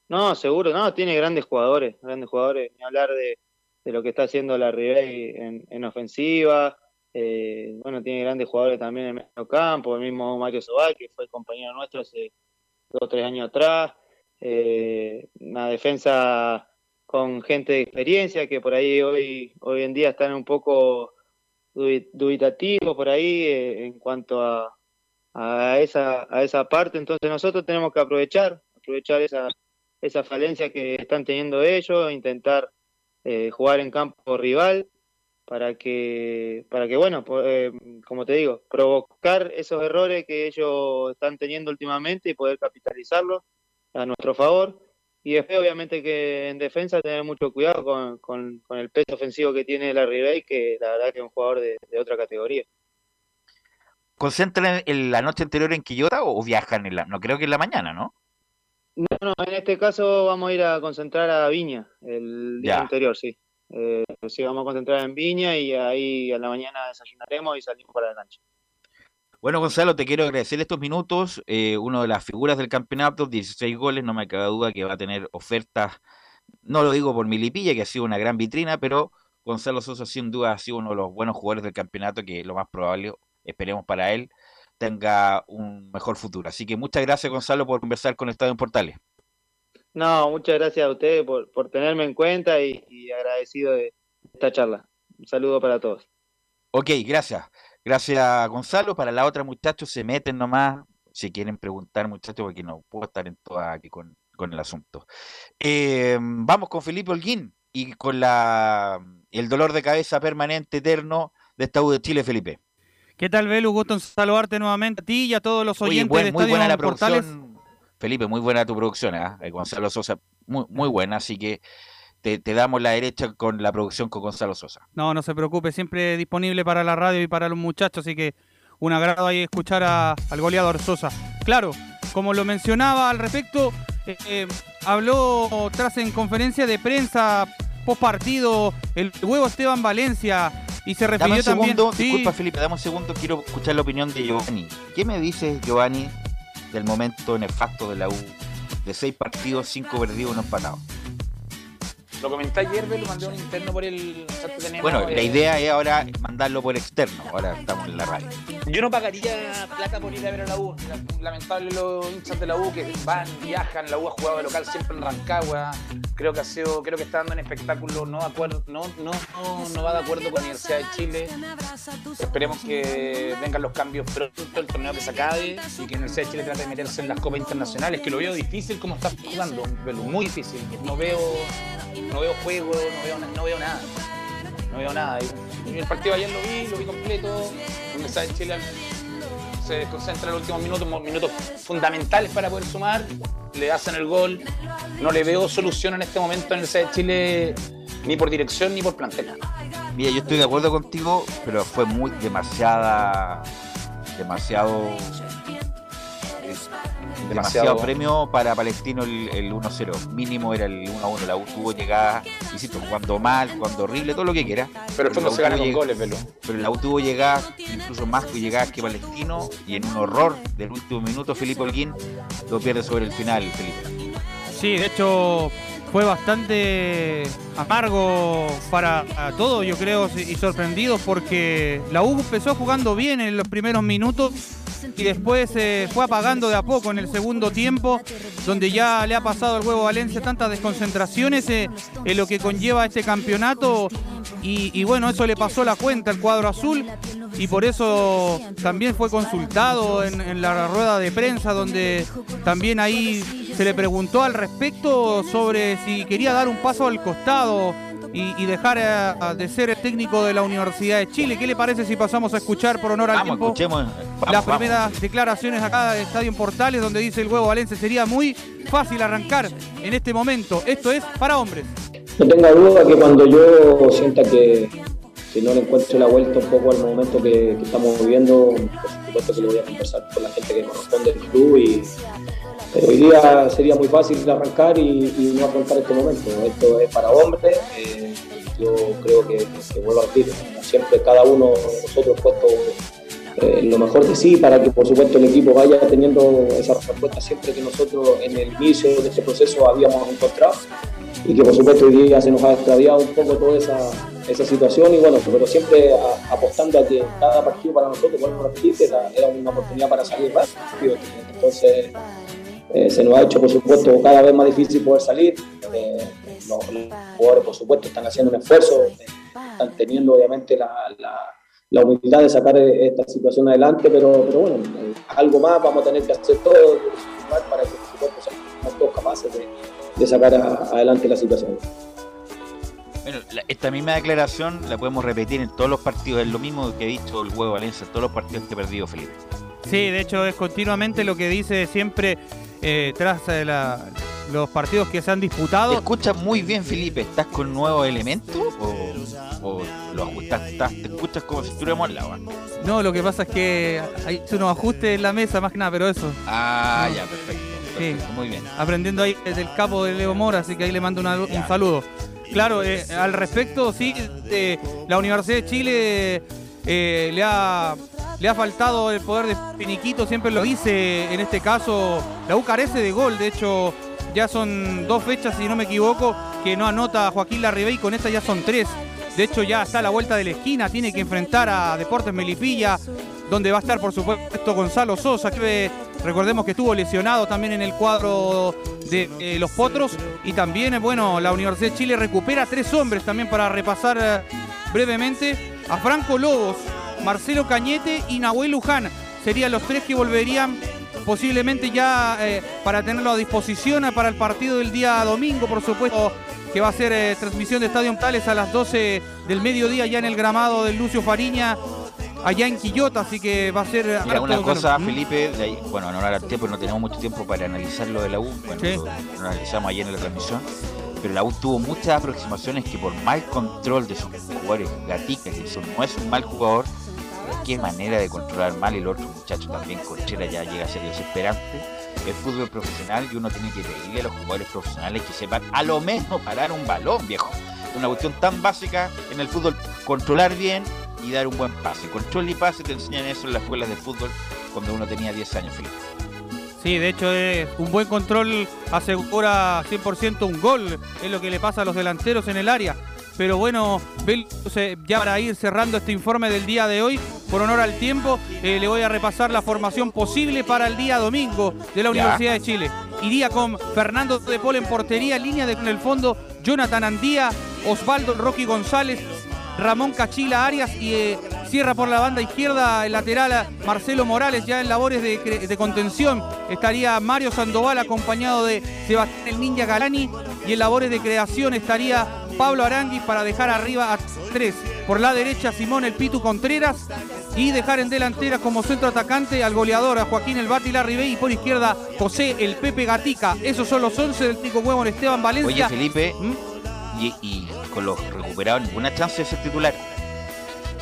No, seguro, no, tiene grandes jugadores, grandes jugadores, ni hablar de, de lo que está haciendo la Ribey en, en ofensiva, eh, bueno, tiene grandes jugadores también en el medio campo, el mismo Mario Sobal, que fue compañero nuestro hace dos o tres años atrás, eh, una defensa con gente de experiencia que por ahí hoy, hoy en día están un poco dubi- dubitativos por ahí eh, en cuanto a, a esa, a esa parte, entonces nosotros tenemos que aprovechar, aprovechar esa, esa falencia que están teniendo ellos, intentar eh, jugar en campo rival para que, para que bueno, eh, como te digo, provocar esos errores que ellos están teniendo últimamente y poder capitalizarlos a nuestro favor. Y después, obviamente, que en defensa tener mucho cuidado con, con, con el peso ofensivo que tiene la Ribey, que la verdad que es un jugador de, de otra categoría. ¿Concentran en la noche anterior en Quillota o viajan en la, no creo que en la mañana, ¿no? No, no, en este caso vamos a ir a concentrar a Viña el día Ya. anterior, sí. Eh, sí, vamos a concentrar en Viña y ahí a la mañana desayunaremos y salimos para la cancha. Bueno, Gonzalo, te quiero agradecer estos minutos. Eh, uno de las figuras del campeonato, 16 goles, no me cabe duda que va a tener ofertas. No lo digo por Milipilla, que ha sido una gran vitrina, pero Gonzalo Sosa sin duda ha sido uno de los buenos jugadores del campeonato, que lo más probable, esperemos para él, tenga un mejor futuro. Así que muchas gracias, Gonzalo, por conversar con Estadio en Portales. No, muchas gracias a ustedes por, por tenerme en cuenta y, y agradecido de esta charla. Un saludo para todos. Ok, gracias. Gracias, Gonzalo. Para la otra, muchachos, se meten nomás. Si quieren preguntar, muchachos, porque no puedo estar en toda aquí con, con el asunto. Eh, vamos con Felipe Holguín y con la el dolor de cabeza permanente, eterno de esta U de Chile, Felipe. ¿Qué tal, Belu? Gusto en saludarte nuevamente a ti y a todos los Oye, oyentes buen- de muy Estadio buena la Portales. producción. Felipe, muy buena tu producción, ¿ah? Eh, Gonzalo Sosa, muy, muy buena, así que te, te damos la derecha con la producción con Gonzalo Sosa. No, no se preocupe, siempre disponible para la radio y para los muchachos, así que un agrado ahí escuchar a- al goleador Sosa. Claro, como lo mencionaba al respecto, eh, eh, habló tras en conferencia de prensa post partido el huevo Esteban Valencia Y se Dame refirió un también. segundo, sí, disculpa Felipe, dame un segundo, quiero escuchar la opinión de Giovanni. ¿Qué me dices, Giovanni, del momento nefasto de la U? De seis partidos, cinco perdidos, uno empatado. Lo comenté ayer, lo mandé un interno por el. Bueno, la eh, idea es ahora mandarlo por externo, ahora estamos en la radio. Yo no pagaría plata por ir a ver a la U. Lamentable los hinchas de la U que van, viajan. La U ha jugado de local siempre en Rancagua. Creo que ha sido, creo que está dando un espectáculo no, acuerdo, no, no, no, no va de acuerdo con la Universidad de Chile. Esperemos que vengan los cambios pronto, el torneo que se acabe y que la Universidad de Chile trate de meterse en las copas internacionales, que lo veo difícil como está jugando, muy difícil. No veo, no veo juego, no veo, no veo nada. No veo nada. Y- el partido ayer lo vi, lo vi completo. La Universidad de Chile se concentra en los últimos minutos, minutos fundamentales para poder sumar. Le hacen el gol. No le veo solución en este momento en el de Chile ni por dirección ni por plantel. Mira, yo estoy de acuerdo contigo, pero fue muy demasiada, demasiado, demasiado, Demasiado. premio para Palestino el, el 1-0. Mínimo era el 1-1. La U tuvo llegada, insisto, jugando mal, jugando horrible, todo lo que quiera. Pero el fondo la U se gana tuvo con goles, Velo. Pero la U tuvo llegadas, incluso más que llegadas que Palestino, y en un horror del último minuto, Felipe Holguín lo pierde sobre el final, Felipe. Sí, de hecho fue bastante amargo para todos, yo creo, y sorprendidos porque la U empezó jugando bien en los primeros minutos y después se fue apagando de a poco en el segundo tiempo, donde ya le ha pasado al huevo Valencia tantas desconcentraciones eh, en lo que conlleva este campeonato. Y, y bueno, eso le pasó la cuenta al cuadro azul y por eso también fue consultado en, en la rueda de prensa donde también ahí se le preguntó al respecto sobre si quería dar un paso al costado y, y dejar eh, de ser el técnico de la Universidad de Chile. ¿Qué le parece si pasamos a escuchar por honor al Vamos, tiempo escuchemos. Vamos, las vamos. primeras declaraciones acá de Estadio en Portales donde dice el huevo Valencia sería muy fácil arrancar en este momento. Esto es para hombres. No tenga duda que cuando yo sienta que, que no le encuentro la vuelta un poco al momento que, que estamos viviendo, por supuesto que lo voy a conversar con la gente que corresponde del club y hoy día sería muy fácil arrancar y, no afrontar este momento. Esto es para hombres. eh, yo creo que, que vuelvo a repetir, siempre cada uno de nosotros puesto eh, lo mejor de sí para que por supuesto el equipo vaya teniendo esa respuesta siempre que nosotros en el inicio de este proceso habíamos encontrado y que por supuesto hoy día se nos ha extraviado un poco toda esa, esa situación y bueno, pero siempre apostando a que cada partido para nosotros, que era, era una oportunidad para salir rápido. Entonces eh, se nos ha hecho por supuesto cada vez más difícil poder salir. Eh, los, los jugadores por supuesto están haciendo un esfuerzo, eh, están teniendo obviamente la, la, la humildad de sacar esta situación adelante, pero, pero bueno, eh, algo más vamos a tener que hacer todo para que por supuesto seamos todos capaces de, de sacar a- adelante la situación. Bueno, esta misma declaración la podemos repetir en todos los partidos. Es lo mismo que he dicho el huevo Valencia en todos los partidos que he perdido, Felipe. Sí, de hecho es continuamente lo que dice siempre eh, tras eh, la- los partidos que se han disputado. ¿Te escuchas muy bien, Felipe? ¿Estás con nuevos elementos o, o lo ajustas? estás- ¿Te escuchas como si estuviéramos al lado? No, lo que pasa es que hay unos ajustes en la mesa, más que nada, pero eso. Ah, ya, perfecto. Sí. Muy bien. aprendiendo ahí del capo de Leo Mora, así que ahí le mando una- un saludo. Claro, eh, al respecto, sí, la Universidad de Chile eh, le, ha, le ha faltado el poder de Finiquito, siempre lo dice, en este caso la U carece de gol, de hecho ya son dos fechas, si no me equivoco, que no anota Joaquín Larribey, con esta ya son tres. De hecho ya está a la vuelta de la esquina, tiene que enfrentar a Deportes Melipilla, donde va a estar por supuesto Gonzalo Sosa, que eh, recordemos que estuvo lesionado también en el cuadro de eh, los Potros. Y también, eh, bueno, la Universidad de Chile recupera tres hombres también para repasar brevemente a Franco Lobos, Marcelo Cañete y Nahuel Luján. Serían los tres que volverían posiblemente ya eh, para tenerlo a disposición eh, para el partido del día domingo, por supuesto, que va a ser eh, transmisión de Estadio Tales a las 12 del mediodía ya en el gramado del Lucio Fariña, allá en Quillota, así que va a ser... Mira, harto una cosa. Felipe, de ahí- bueno, no ahora el tiempo, no tenemos mucho tiempo para analizar lo de la U, bueno, Sí. lo, lo analizamos ayer en la transmisión, pero la U tuvo muchas aproximaciones que por mal control de sus jugadores, Gatica, que eso no es un mal jugador, qué manera de controlar mal y el otro muchacho también, Conchera, ya llega a ser desesperante. Es fútbol profesional y uno tiene que pedirle a los jugadores profesionales que sepan a lo menos parar un balón, viejo. Una cuestión tan básica en el fútbol controlar bien y dar un buen pase. Control y pase te enseñan eso en las escuelas de fútbol cuando uno tenía 10 años, Felipe. Sí, de hecho es un buen control asegura 100% un gol, es lo que le pasa a los delanteros en el área. Pero bueno, ya para ir cerrando este informe del día de hoy, por honor al tiempo, eh, le voy a repasar la formación posible para el día domingo de la Universidad de Chile. Iría con Fernando de Paul en portería, línea de en el fondo, Jonathan Andía, Osvaldo Rocky González, Ramón Cachila Arias y eh, cierra por la banda izquierda el lateral Marcelo Morales ya en labores de, contención. Estaría Mario Sandoval acompañado de Sebastián el Ninja Galani y en labores de creación estaría Pablo Arangui para dejar arriba a tres. Por la derecha Simón el Pitu Contreras y dejar en delantera como centro atacante al goleador a Joaquín el Bati Larribey y por izquierda José el Pepe Gatica. Esos son los 11 del Tico Huevo en Esteban Oye, Valencia. Felipe, y, y con los recuperados, ninguna chance de ser titular.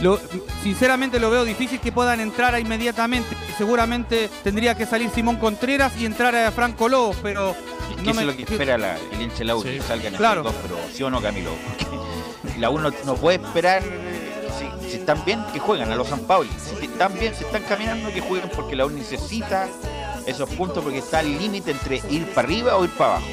Lo- sinceramente lo veo difícil que puedan entrar inmediatamente. Seguramente tendría que salir Simón Contreras y entrar a Franco Lobos, pero ¿Qué no es me- lo que espera la- el hincha de la U? Que salgan Claro. dos, pero ¿sí o no, Camilo? Porque la U no, no puede esperar. Si, si están bien, que juegan a los San Pauli. Si están bien, si están caminando, que jueguen porque la U necesita esos puntos porque está el límite entre ir para arriba o ir para abajo.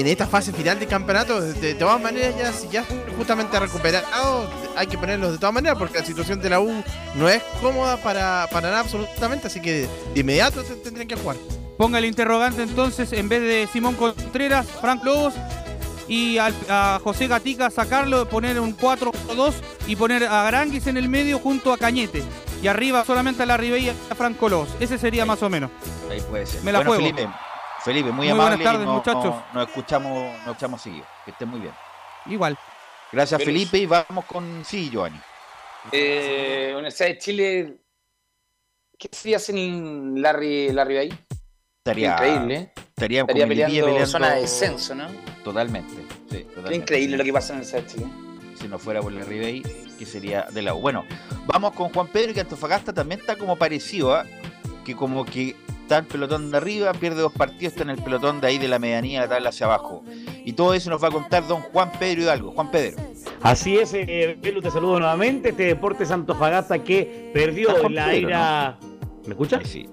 En esta fase final del campeonato, de, de todas maneras, ya, si ya justamente recuperado, hay que ponerlos de todas maneras, porque la situación de la U no es cómoda para, para nada absolutamente, así que de inmediato te- tendrían que jugar. Ponga el interrogante entonces, en vez de Simón Contreras, Frank Lobos y al- a José Gatica sacarlo, poner un 4-2 y poner a Garanguis en el medio junto a Cañete. Y arriba solamente a la Ribey y a Franco Lobos. Ese sería más o menos. Ahí puede ser. Me la bueno, juego. Felipe, Felipe, muy, Muy amable. buenas tardes, no- muchachos. no- Nos escuchamos, nos escuchamos seguido. Que estén muy bien. Igual. Gracias. Felipe. Y vamos con. Sí, Giovanni. Eh, Universidad de Chile, ¿qué sería sin Larry, Larry ahí? Estaría, Increíble, ¿eh? Estaría, peleando zona de descenso, ¿no? Totalmente. Sí, Qué totalmente. increíble lo que pasa en el de Chile. si no fuera por la Ribey, que sería de la U. Bueno, vamos con Juan Pedro, que Antofagasta también está como parecido, ¿ah? que como que está el pelotón de arriba, pierde dos partidos, está en el pelotón de ahí de la medianía de la tabla hacia abajo. Y todo eso nos va a contar don Juan Pedro Hidalgo. Juan Pedro. Así es, eh, Belu, te saludo nuevamente. Este Deportes Antofagasta que perdió en la Pedro, era. ¿Me escuchas? Sí.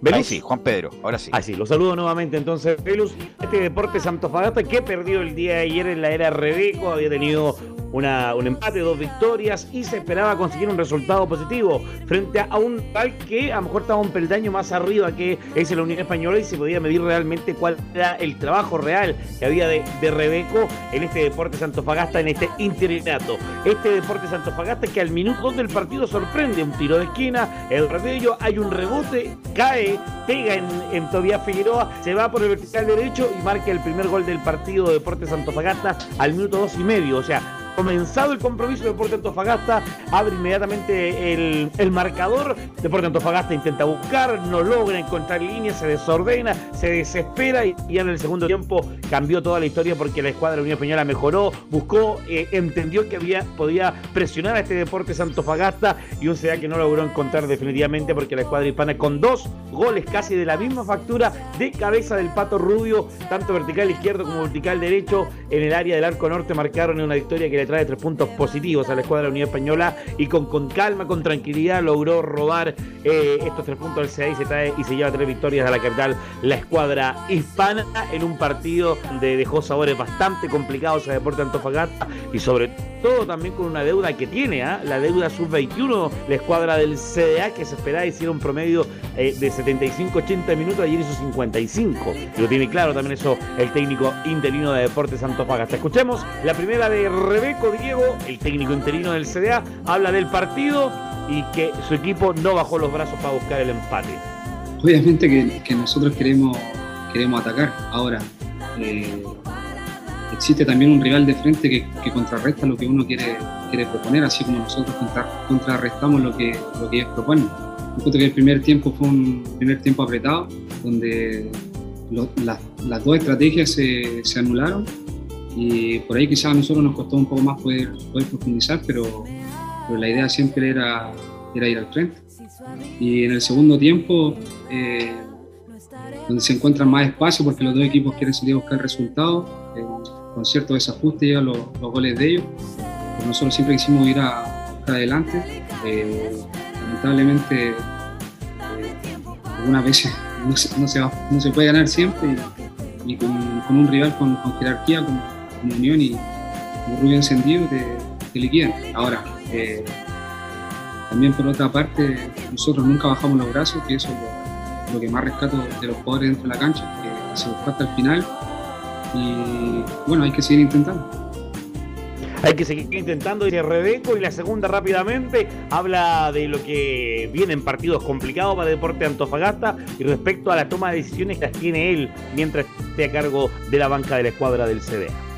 ¿Velus? Ahí sí, Juan Pedro, ahora sí. Ah, sí, lo saludo nuevamente entonces, Velus. Este Deportes Antofagasta que perdió el día de ayer en la era Rebeco, había tenido una, un empate, dos victorias y se esperaba conseguir un resultado positivo frente a un rival que a lo mejor estaba un peldaño más arriba que es la Unión Española y se podía medir realmente cuál era el trabajo real que había de, de Rebeco en este Deportes Antofagasta, en este interinato. Este Deportes Antofagasta que al minuto del partido sorprende un tiro de esquina, el ello hay un rebote, cae, pega en, en Tobias Figueroa, se va por el vertical derecho y marca el primer gol del partido de Deportes Antofagasta al minuto dos y medio. O sea, comenzado el compromiso de Deportes Antofagasta, abre inmediatamente el, el marcador. Deportes Antofagasta intenta buscar, no logra encontrar línea, se desordena, se desespera y ya en el segundo tiempo cambió toda la historia porque la escuadra de Unión Española mejoró, buscó, eh, entendió que había, podía presionar a este Deportes Antofagasta y un CDA que no logró encontrar definitivamente porque la escuadra hispana con dos goles casi de la misma factura de cabeza del Pato Rubio, tanto vertical izquierdo como vertical derecho en el área del arco norte marcaron una victoria que trae tres puntos positivos a la escuadra de la Unión Española y con, con calma, con tranquilidad logró robar eh, estos tres puntos al CDA y se trae y se lleva tres victorias a la capital la escuadra hispana en un partido donde dejó sabores bastante complicados a Deporte Antofagasta y sobre todo también con una deuda que tiene, ¿ah? la deuda sub-21, la escuadra del CDA que se esperaba hiciera un promedio eh, de 75-80 minutos, ayer hizo 55. Y lo tiene claro también eso el técnico interino de Deportes Antofagasta. Escuchemos la primera de Diego, el técnico interino del CDA, habla del partido y que su equipo no bajó los brazos para buscar el empate. Obviamente que, que nosotros queremos, queremos atacar. Ahora, eh, existe también un rival de frente que, que contrarresta lo que uno quiere, quiere proponer, así como nosotros contra- contrarrestamos lo que, lo que ellos proponen. Encuentro que el primer tiempo fue un primer tiempo apretado, donde lo- las- las dos estrategias se, se anularon y por ahí quizás a nosotros nos costó un poco más poder, poder profundizar, pero, la idea siempre era, era ir al frente. Y en el segundo tiempo, eh, donde se encuentran más espacio porque los dos equipos quieren salir a buscar el resultado, eh, con cierto desajuste llegan los, goles de ellos. nosotros siempre quisimos ir a, a adelante. Eh, lamentablemente, eh, algunas veces no se, no se, va- no se puede ganar siempre y, con un rival con, con jerarquía como, como Unión y como Rubio Encendido te, te. Ahora, eh, también por otra parte, nosotros nunca bajamos los brazos, que eso es lo, que más rescato de los jugadores dentro de la cancha, que se buscó hasta el final y bueno, hay que seguir intentando. Hay que seguir intentando, dice Rebeco. Y la segunda rápidamente habla de lo que vienen partidos complicados para Deporte Antofagasta y respecto a la toma de decisiones que las tiene él mientras esté a cargo de la banca de la escuadra del CDA.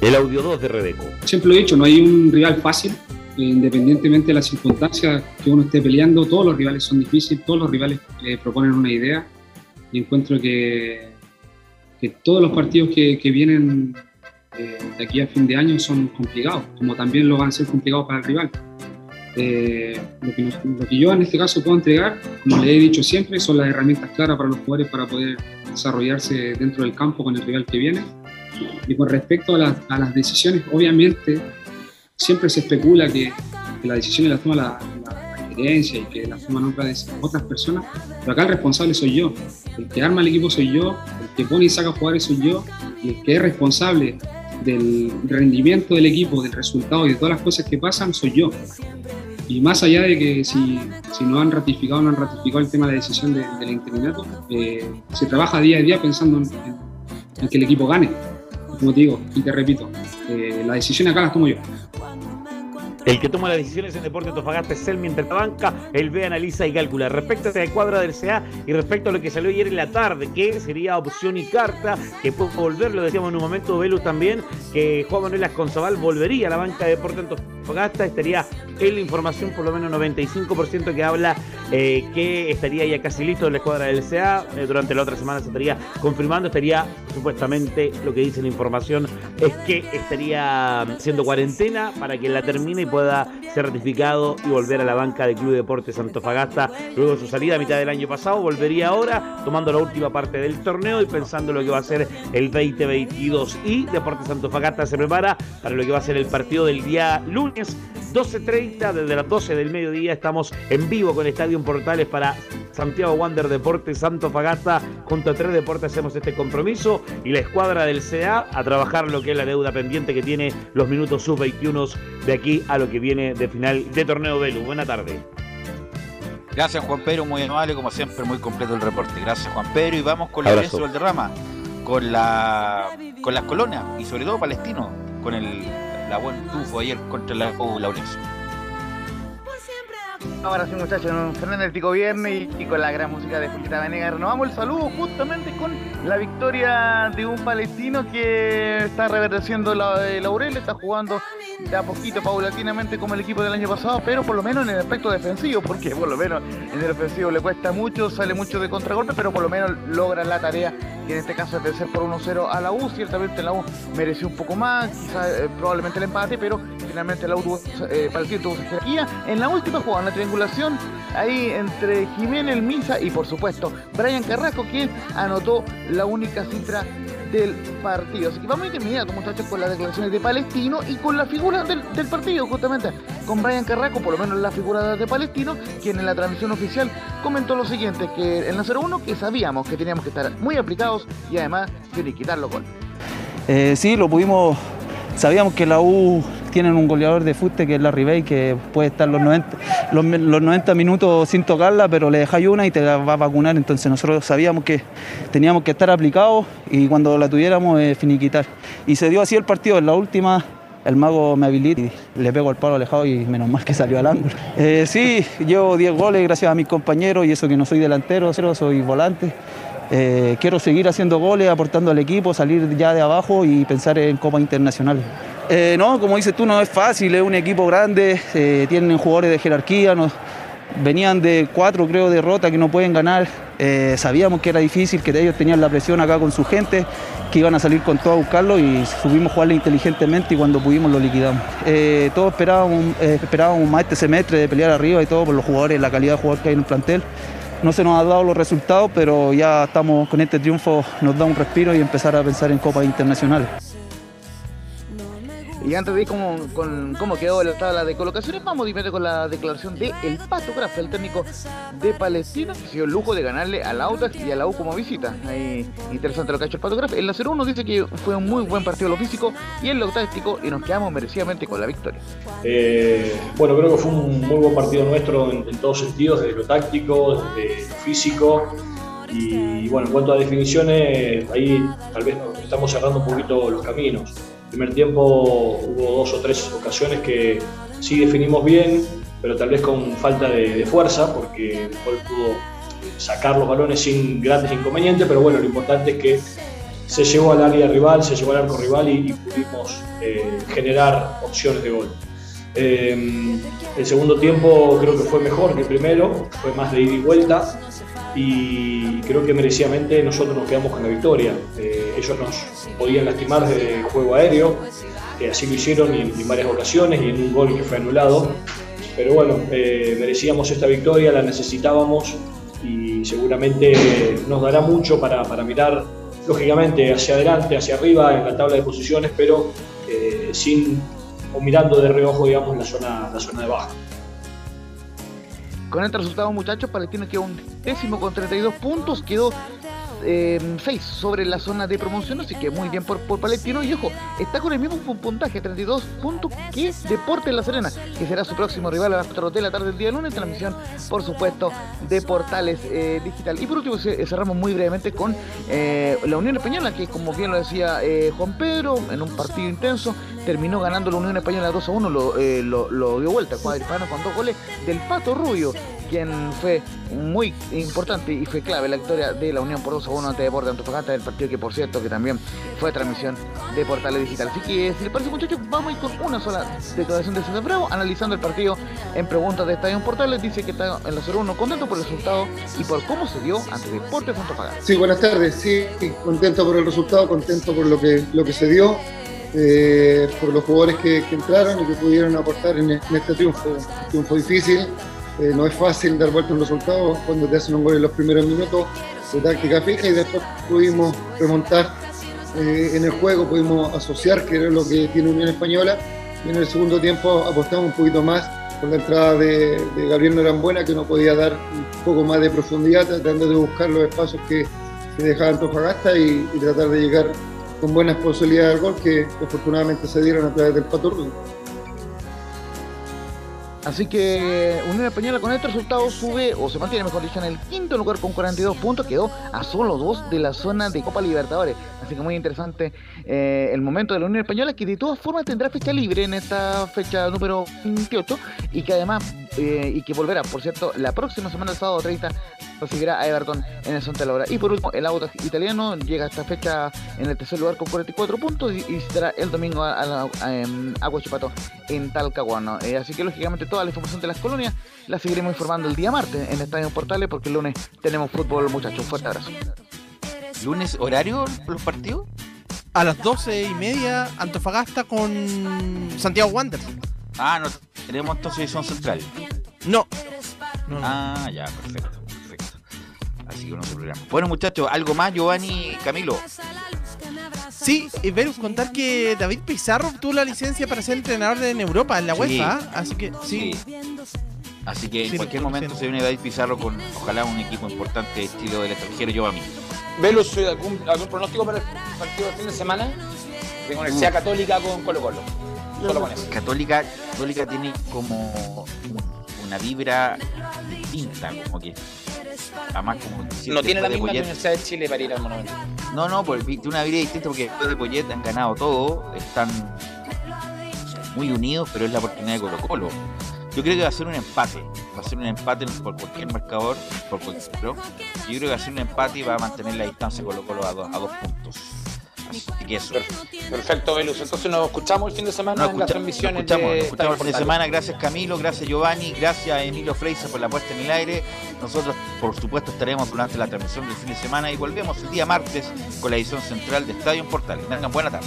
El audio 2 de Rebeco. Siempre lo he dicho, no hay un rival fácil, eh, independientemente de las circunstancias que uno esté peleando, todos los rivales son difíciles, todos los rivales eh, proponen una idea y encuentro que, que todos los partidos que, que vienen eh, de aquí a fin de año son complicados, como también lo van a ser complicados para el rival. Eh, lo, que lo que yo en este caso puedo entregar, como le he dicho siempre, son las herramientas claras para los jugadores para poder desarrollarse dentro del campo con el rival que viene. Y con respecto a, a las decisiones, obviamente siempre se especula que, que las decisiones las toma la, la- la gerencia y que las toman otras, otras personas, pero acá el responsable soy yo. El que arma el equipo soy yo, el que pone y saca jugadores soy yo, y el que es responsable del rendimiento del equipo, del resultado y de todas las cosas que pasan soy yo. Y más allá de que si, si no han ratificado o no han ratificado el tema de la decisión de- del interinato, eh, se trabaja día a día pensando en, en- en que el equipo gane. Como te digo, y te repito, eh, la decisión acá las tomo yo. El que toma las decisiones en Deporte Antofagasta es él mientras la banca, él ve, analiza y calcula. Respecto a la cuadra del CA y respecto a lo que salió ayer en la tarde, que sería opción y carta, que puede volver, lo decíamos en un momento, Velus también, que Juan Manuel Asconzabal volvería a la banca de Deporte Antofagasta, estaría en la información por lo menos 95% que habla eh, que estaría ya casi listo en la escuadra del CA, eh, durante la otra semana se estaría confirmando, estaría supuestamente, lo que dice la información es que estaría haciendo cuarentena para que la termine y pueda ser ratificado y volver a la banca del Club Deportes Antofagasta. Luego de su salida a mitad del año pasado, volvería ahora tomando la última parte del torneo y pensando lo que va a ser el 2022 y Deportes Antofagasta se prepara para lo que va a ser el partido del día lunes 12.30 desde las 12 del mediodía estamos en vivo con Estadio Portales para Santiago Wander Deportes Antofagasta junto a tres deportes hacemos este compromiso y la escuadra del CA a trabajar lo que es la deuda pendiente que tiene los minutos sub-21 de aquí a lo que viene de final de torneo Velu. Buena tarde. Gracias Juan Pedro, muy amable, como siempre, muy completo el reporte. Gracias Juan Pedro y vamos con Abrazo. Lorenzo Valderrama, con la con las colonias y sobre todo palestino, con el la buen tufo ayer contra la U Laurencio. Ahora sí, muchachos, Fernández Pico Viernes y, con la gran música de Julieta Venegas renovamos el saludo justamente con la victoria de un palestino que está reverdeciendo la de Laurel, está jugando de a poquito, paulatinamente como el equipo del año pasado, pero por lo menos en el aspecto defensivo, porque por lo menos en el ofensivo le cuesta mucho, sale mucho de contragolpe, pero por lo menos logra la tarea, que en este caso es vencer por 1-0 a la U. Ciertamente la U mereció un poco más, quizás eh, probablemente el empate, pero finalmente la U tuvo, eh, tuvo jerarquía. En la última jugada, triangulación, ahí entre Jiménez, el Misa y por supuesto Brian Carrasco, quien anotó la única cifra del partido. Así que vamos a ir de muchachos, con las declaraciones de Palestino y con la figura del, partido, justamente, con Brian Carrasco, por lo menos la figura de Palestino, quien en la transmisión oficial comentó lo siguiente, que en la 0-1 que sabíamos que teníamos que estar muy aplicados y además que quitar los goles. Eh, sí, lo pudimos. Sabíamos que la U tienen un goleador de fuste que es la Ribey, que puede estar los 90, los, los 90 minutos sin tocarla, pero le dejáis una y te la va a vacunar. Entonces nosotros sabíamos que teníamos que estar aplicados y cuando la tuviéramos eh, finiquitar. Y se dio así el partido. En la última el mago me habilita y le pego al palo alejado y menos mal que salió al ángulo. Eh, sí, llevo 10 goles gracias a mis compañeros y eso que no soy delantero, soy volante. Eh, quiero seguir haciendo goles, aportando al equipo, salir ya de abajo y pensar en Copa Internacional. Eh, no, como dices tú, no es fácil, es un equipo grande, eh, tienen jugadores de jerarquía, venían de cuatro, creo, derrotas que no pueden ganar. Sabíamos que era difícil, que ellos tenían la presión acá con su gente, que iban a salir con todo a buscarlo y subimos a jugarle inteligentemente y cuando pudimos lo liquidamos. Todos esperábamos, esperábamos más este semestre de pelear arriba y todo por los jugadores, la calidad de jugador que hay en el plantel. No se nos ha dado los resultados, pero ya estamos con este triunfo, nos da un respiro y empezar a pensar en copas internacionales. Y antes de ir con, cómo quedó la tabla de colocaciones, vamos de con la declaración de El Pato el técnico de Palestina, que se dio el lujo de ganarle al Audax y a la U como visita. Ahí, interesante lo que ha hecho el Pato Graf. El 0-1 dice que fue un muy buen partido lo físico y en lo táctico y nos quedamos merecidamente con la victoria. Eh, bueno, creo que fue un muy buen partido nuestro en, en todos sentidos, desde lo táctico, desde lo físico. Y bueno, en cuanto a definiciones, ahí tal vez estamos cerrando un poquito los caminos primer tiempo hubo dos o tres ocasiones que sí definimos bien, pero tal vez con falta de, fuerza, porque el pudo sacar los balones sin grandes inconvenientes, pero bueno, lo importante es que se llevó al área rival, se llevó al arco rival y, pudimos eh, generar opciones de gol. Eh, el segundo tiempo creo que fue mejor que el primero, fue más de ida y vuelta y creo que merecidamente nosotros nos quedamos con la victoria. Eh, ellos nos podían lastimar desde juego aéreo, que así lo hicieron en, en, varias ocasiones y en un gol que fue anulado. Pero bueno, eh, merecíamos esta victoria, la necesitábamos y seguramente nos dará mucho para, mirar, lógicamente, hacia adelante, hacia arriba en la tabla de posiciones, pero eh, sin mirando de reojo, digamos, la zona, la zona de baja. Con este resultado, muchachos, Palestino quedó un décimo con 32 puntos, quedó eh, 6 sobre la zona de promoción, así que muy bien por, por Palestino. Y ojo, está con el mismo puntaje, 32 puntos, que Deportes La Serena, que será su próximo rival a las 4 de la tarde del día lunes. Transmisión, por supuesto, de Portales eh, Digital. Y por último, cerramos muy brevemente con eh, la Unión Española, que como bien lo decía eh, Juan Pedro, en un partido intenso, terminó ganando la Unión Española 2 a 1, lo, eh, lo, lo dio vuelta, cuadripano con dos goles del Pato Rubio quien fue muy importante y fue clave la victoria de la Unión por 2 a 1 ante Deportes Antofagasta, del partido que por cierto que también fue transmisión de Portales Digital. Así que si les parece muchachos, vamos a ir con una sola declaración de César Bravo, analizando el partido en preguntas de Estadio Portales, dice que está en la 0-1 contento por el resultado y por cómo se dio ante Deportes Antofagasta. Sí, buenas tardes, sí, contento por el resultado, contento por lo que, lo que se dio. Eh, por los jugadores que, entraron y que pudieron aportar en, en este triunfo, un triunfo difícil, eh, no es fácil dar vuelta un resultado cuando te hacen un gol en los primeros minutos de táctica fija y después pudimos remontar eh, en el juego, pudimos asociar, que era lo que tiene Unión Española, y en el segundo tiempo apostamos un poquito más con la entrada de, Gabriel Norambuena, que no podía dar un poco más de profundidad, tratando de buscar los espacios que, que dejaba Antofagasta y, y, tratar de llegar con buenas posibilidades al gol, que, afortunadamente se dieron a través del Pato Rubio. Así que Unión Española con este resultado sube o se mantiene, mejor dicho, en el quinto lugar con 42 puntos. Quedó a solo dos de la zona de Copa Libertadores. Así que muy interesante eh, el momento de la Unión Española, que de todas formas tendrá fecha libre en esta fecha número 28 y que además, eh, y que volverá, por cierto, la próxima semana, el sábado 30, recibirá a Everton en el Santa Laura. Y por último, el auto italiano llega a esta fecha en el tercer lugar con 44 puntos y, y visitará el domingo a, a, a, a Huachipato en Talcahuano. Eh, así que lógicamente toda la información de las colonias la seguiremos informando el día martes en Estadio Portales porque el lunes tenemos fútbol, muchachos. Fuerte abrazo. ¿Lunes horario los partidos? A las 12 y media, Antofagasta con Santiago Wanderers. Ah, no, tenemos entonces edición central. No. no. Ah, ya, perfecto. Así que no se programa. Bueno, muchachos, ¿algo más, Giovanni Camilo? Sí, y ver contar que David Pizarro obtuvo la licencia para ser entrenador en Europa, en la Sí. UEFA. Así que sí. Sí. Así que en Sí, cualquier momento se viene David Pizarro con, ojalá, un equipo importante estilo del extranjero, yo a mí. Velus, ¿algún, ¿algún pronóstico para el partido del fin de semana? De Universidad Católica con Colo Colo. Solo con eso. Católica, Católica tiene como un- una vibra distinta, como que. Además, como No tiene la misma Poyet- Universidad de Chile para ir al Monumento. No, no, pues, tiene una vibra distinta porque después de Poyet han ganado todo, están muy unidos, pero es la oportunidad de Colo Colo. Yo creo que va a ser un empate, va a ser un empate por cualquier marcador, por cualquier, pero yo creo que va a ser un empate y va a mantener la distancia Colo Colo a dos puntos. Así que eso. Perfecto, Velus. Entonces nos escuchamos el fin de semana Nos en las transmisiones nos escuchamos, de nos escuchamos el fin de semana. Gracias Camilo, gracias Giovanni, gracias Emilio Freisa por la puesta en el aire. Nosotros, por supuesto, estaremos durante la transmisión del fin de semana y volvemos el día martes con la edición central de Estadio en Portales. Tengan buena tarde.